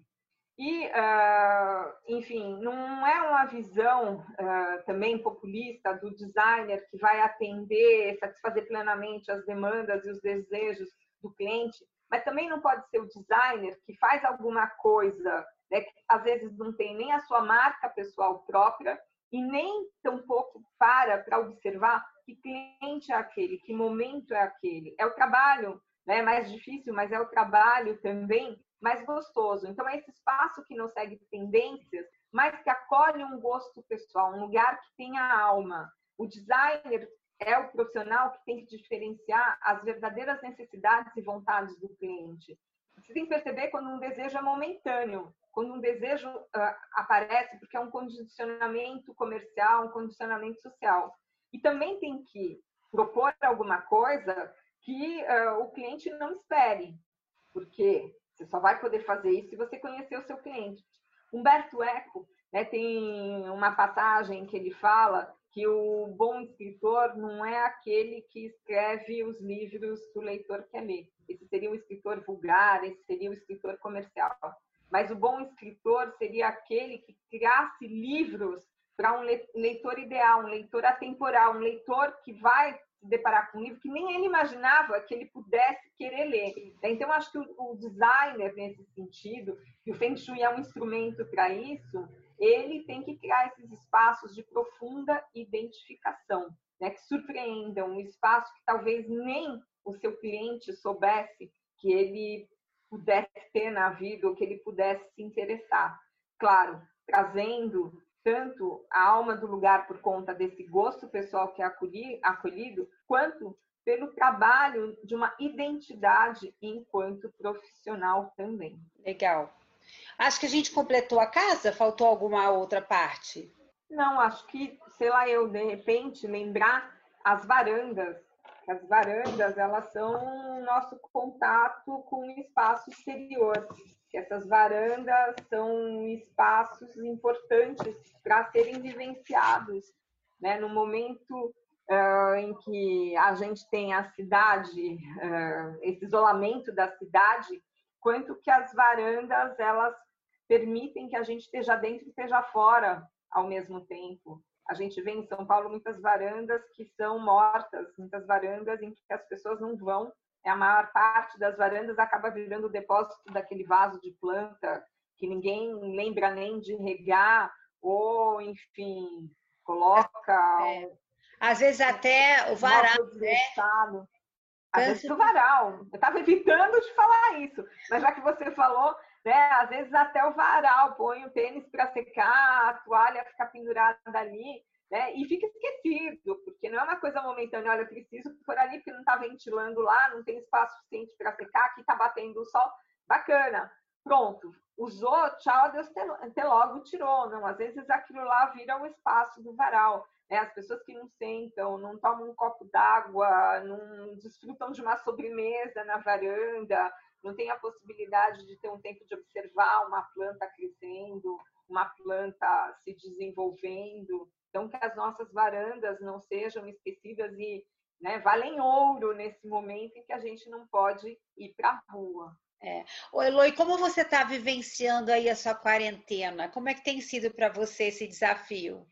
E, uh, enfim, não é uma visão uh, também populista do designer que vai atender, satisfazer plenamente as demandas e os desejos do cliente, mas também não pode ser o designer que faz alguma coisa, né, que às vezes não tem nem a sua marca pessoal própria e nem tampouco para para observar que cliente é aquele, que momento é aquele. É o trabalho né, mais difícil, mas é o trabalho também mais gostoso. Então, é esse espaço que não segue tendências, mas que acolhe um gosto pessoal, um lugar que tenha alma. O designer é o profissional que tem que diferenciar as verdadeiras necessidades e vontades do cliente. Você tem que perceber quando um desejo é momentâneo, quando um desejo uh, aparece porque é um condicionamento comercial, um condicionamento social. E também tem que propor alguma coisa que uh, o cliente não espere, porque você só vai poder fazer isso se você conhecer o seu cliente. Humberto Eco né, tem uma passagem que ele fala que o bom escritor não é aquele que escreve os livros que o leitor quer ler. Esse seria o escritor vulgar, esse seria o escritor comercial. Mas o bom escritor seria aquele que criasse livros para um leitor ideal, um leitor atemporal, um leitor que vai se deparar com um livro que nem ele imaginava que ele pudesse querer ler. Então, acho que o designer, nesse sentido, e o Feng Shui é um instrumento para isso, ele tem que criar esses espaços de profunda identificação, né, que surpreendam, um espaço que talvez nem o seu cliente soubesse que ele pudesse ter na vida ou que ele pudesse se interessar. Claro, trazendo tanto a alma do lugar por conta desse gosto pessoal que é acolhido, quanto pelo trabalho de uma identidade enquanto profissional também. Legal. Acho que a gente completou a casa, faltou alguma outra parte? Não, acho que, sei lá, eu de repente lembrar as varandas. As varandas, elas são nosso contato com o espaço exterior. Essas varandas são espaços importantes para serem vivenciados, né? No momento uh, em que a gente tem a cidade, uh, esse isolamento da cidade, quanto que as varandas elas permitem que a gente esteja dentro e esteja fora ao mesmo tempo. A gente vê em São Paulo muitas varandas que são mortas, muitas varandas em que as pessoas não vão. A maior parte das varandas acaba virando o depósito daquele vaso de planta que ninguém lembra nem de regar ou, enfim, coloca. É. Às vezes até o varal. Né? Às vezes o varal. Eu estava evitando de falar isso, mas já que você falou, né? Às vezes até o varal, põe o tênis para secar, a toalha fica pendurada ali, né? E fica esquecido, porque não é uma coisa momentânea, olha, eu preciso por ali porque não está ventilando lá, não tem espaço suficiente para secar, aqui está batendo o sol, bacana. Pronto, usou, tchau, Deus até logo, tirou. Não, às vezes aquilo lá vira o espaço do varal. Né? As pessoas que não sentam, não tomam um copo d'água, não desfrutam de uma sobremesa na varanda, não tem a possibilidade de ter um tempo de observar uma planta crescendo, uma planta se desenvolvendo. Então, que as nossas varandas não sejam esquecidas e né, valem ouro nesse momento em que a gente não pode ir para a rua. É. Ô, Eloy, como você está vivenciando aí a sua quarentena? Como é que tem sido para você esse desafio?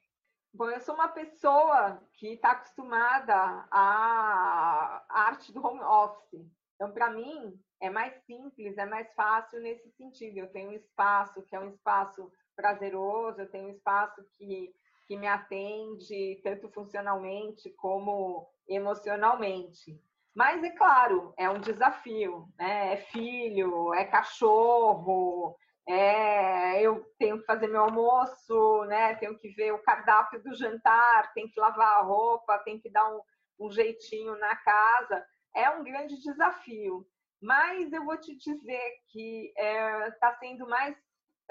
Bom, eu sou uma pessoa que está acostumada à arte do home office. Então, para mim, é mais simples, é mais fácil nesse sentido. Eu tenho um espaço que é um espaço prazeroso, eu tenho um espaço que, que me atende tanto funcionalmente como emocionalmente. Mas é claro, é um desafio, né? É filho, é cachorro, é, eu tenho que fazer meu almoço, né? Tenho que ver o cardápio do jantar, tenho que lavar a roupa, tenho que dar um, um jeitinho na casa. É um grande desafio. Mas eu vou te dizer que está é, tá sendo mais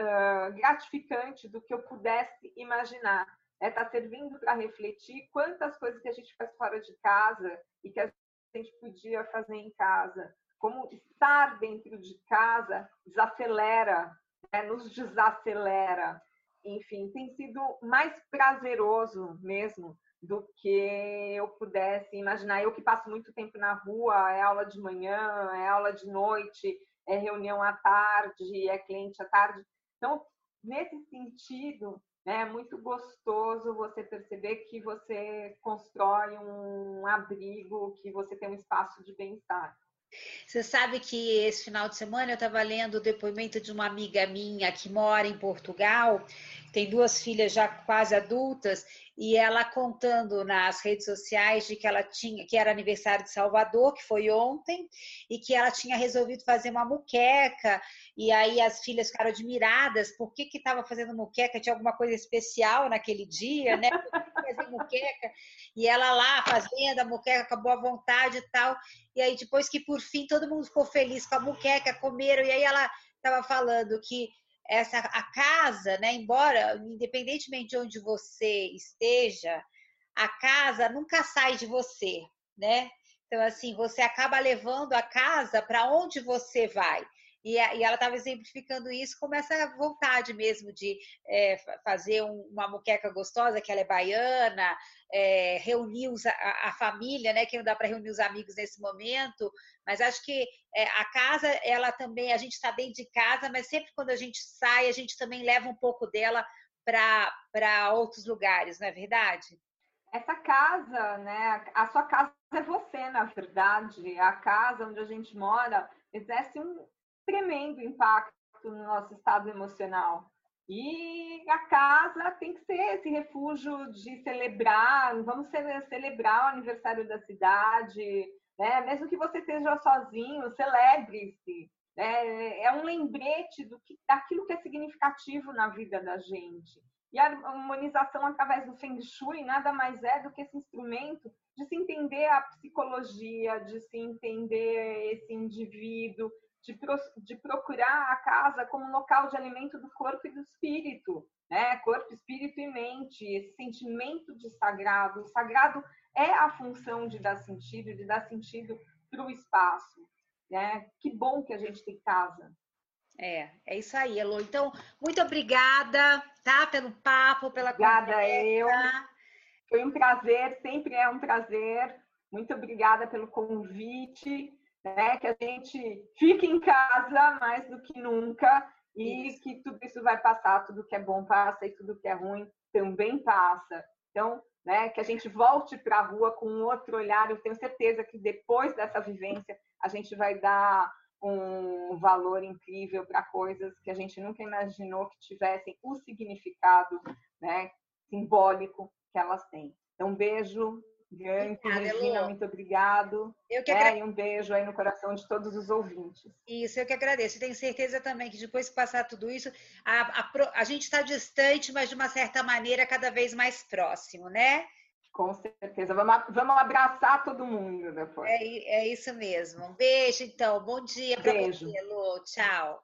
uh, gratificante do que eu pudesse imaginar. Está é, servindo para refletir quantas coisas que a gente faz fora de casa e que a gente podia fazer em casa. Como estar dentro de casa desacelera, né? nos desacelera. Enfim, tem sido mais prazeroso mesmo do que eu pudesse imaginar. Eu que passo muito tempo na rua, é aula de manhã, é aula de noite, é reunião à tarde, é cliente à tarde. Então, nesse sentido, né, é muito gostoso você perceber que você constrói um abrigo, que você tem um espaço de bem-estar. Você sabe que esse final de semana eu estava lendo o depoimento de uma amiga minha que mora em Portugal, tem duas filhas já quase adultas, e ela contando nas redes sociais de que ela tinha, que era aniversário de Salvador, que foi ontem, e que ela tinha resolvido fazer uma muqueca, e aí as filhas ficaram admiradas, por que que estava fazendo muqueca, tinha alguma coisa especial naquele dia, né? Fazer muqueca, e ela lá fazendo a muqueca com a boa vontade e tal, e aí depois que por fim todo mundo ficou feliz com a muqueca, comeram, e aí ela estava falando que essa a casa, né, embora independentemente de onde você esteja, a casa nunca sai de você, né? Então assim, você acaba levando a casa para onde você vai. E, e ela estava exemplificando isso como essa vontade mesmo de é, fazer um, uma muqueca gostosa, que ela é baiana, é, reunir os, a, a, família, né? Que não dá para reunir os amigos nesse momento, mas acho que é, a casa, ela também, a gente está dentro de casa, mas sempre quando a gente sai, a gente também leva um pouco dela para outros lugares, não é verdade? Essa casa, né? A sua casa é você, na verdade. A casa onde a gente mora exerce um, tremendo impacto no nosso estado emocional. E a casa tem que ser esse refúgio de celebrar, vamos celebrar o aniversário da cidade, né? mesmo que você esteja sozinho, celebre-se. É, é um lembrete do que, daquilo que é significativo na vida da gente. E a harmonização através do Feng Shui nada mais é do que esse instrumento de se entender a psicologia, de se entender esse indivíduo, de, pro, de procurar a casa como local de alimento do corpo e do espírito, né? Corpo, espírito e mente, esse sentimento de sagrado. O sagrado é a função de dar sentido, de dar sentido para o espaço. Né? Que bom que a gente tem casa. É, é isso aí, Elô. Então, muito obrigada, tá? Pelo papo, pela obrigada conversa. eu. Foi um prazer, sempre é um prazer. Muito obrigada pelo convite, né? Que a gente fique em casa mais do que nunca e isso. que tudo isso vai passar, tudo que é bom passa e tudo que é ruim também passa. Então, né, que a gente volte para a rua com outro olhar. Eu tenho certeza que depois dessa vivência a gente vai dar um valor incrível para coisas que a gente nunca imaginou que tivessem o significado né, simbólico que elas têm. Então, um beijo grande, obrigada, Regina, Elô. muito obrigado. Eu que é, e um beijo aí no coração de todos os ouvintes. Isso, eu que agradeço. tenho certeza também que depois que passar tudo isso, a, a, a gente está distante, mas de uma certa maneira cada vez mais próximo, né? Com certeza. Vamos, vamos abraçar todo mundo depois. É, é isso mesmo. Um beijo, então. Bom dia para você, Lu. Tchau.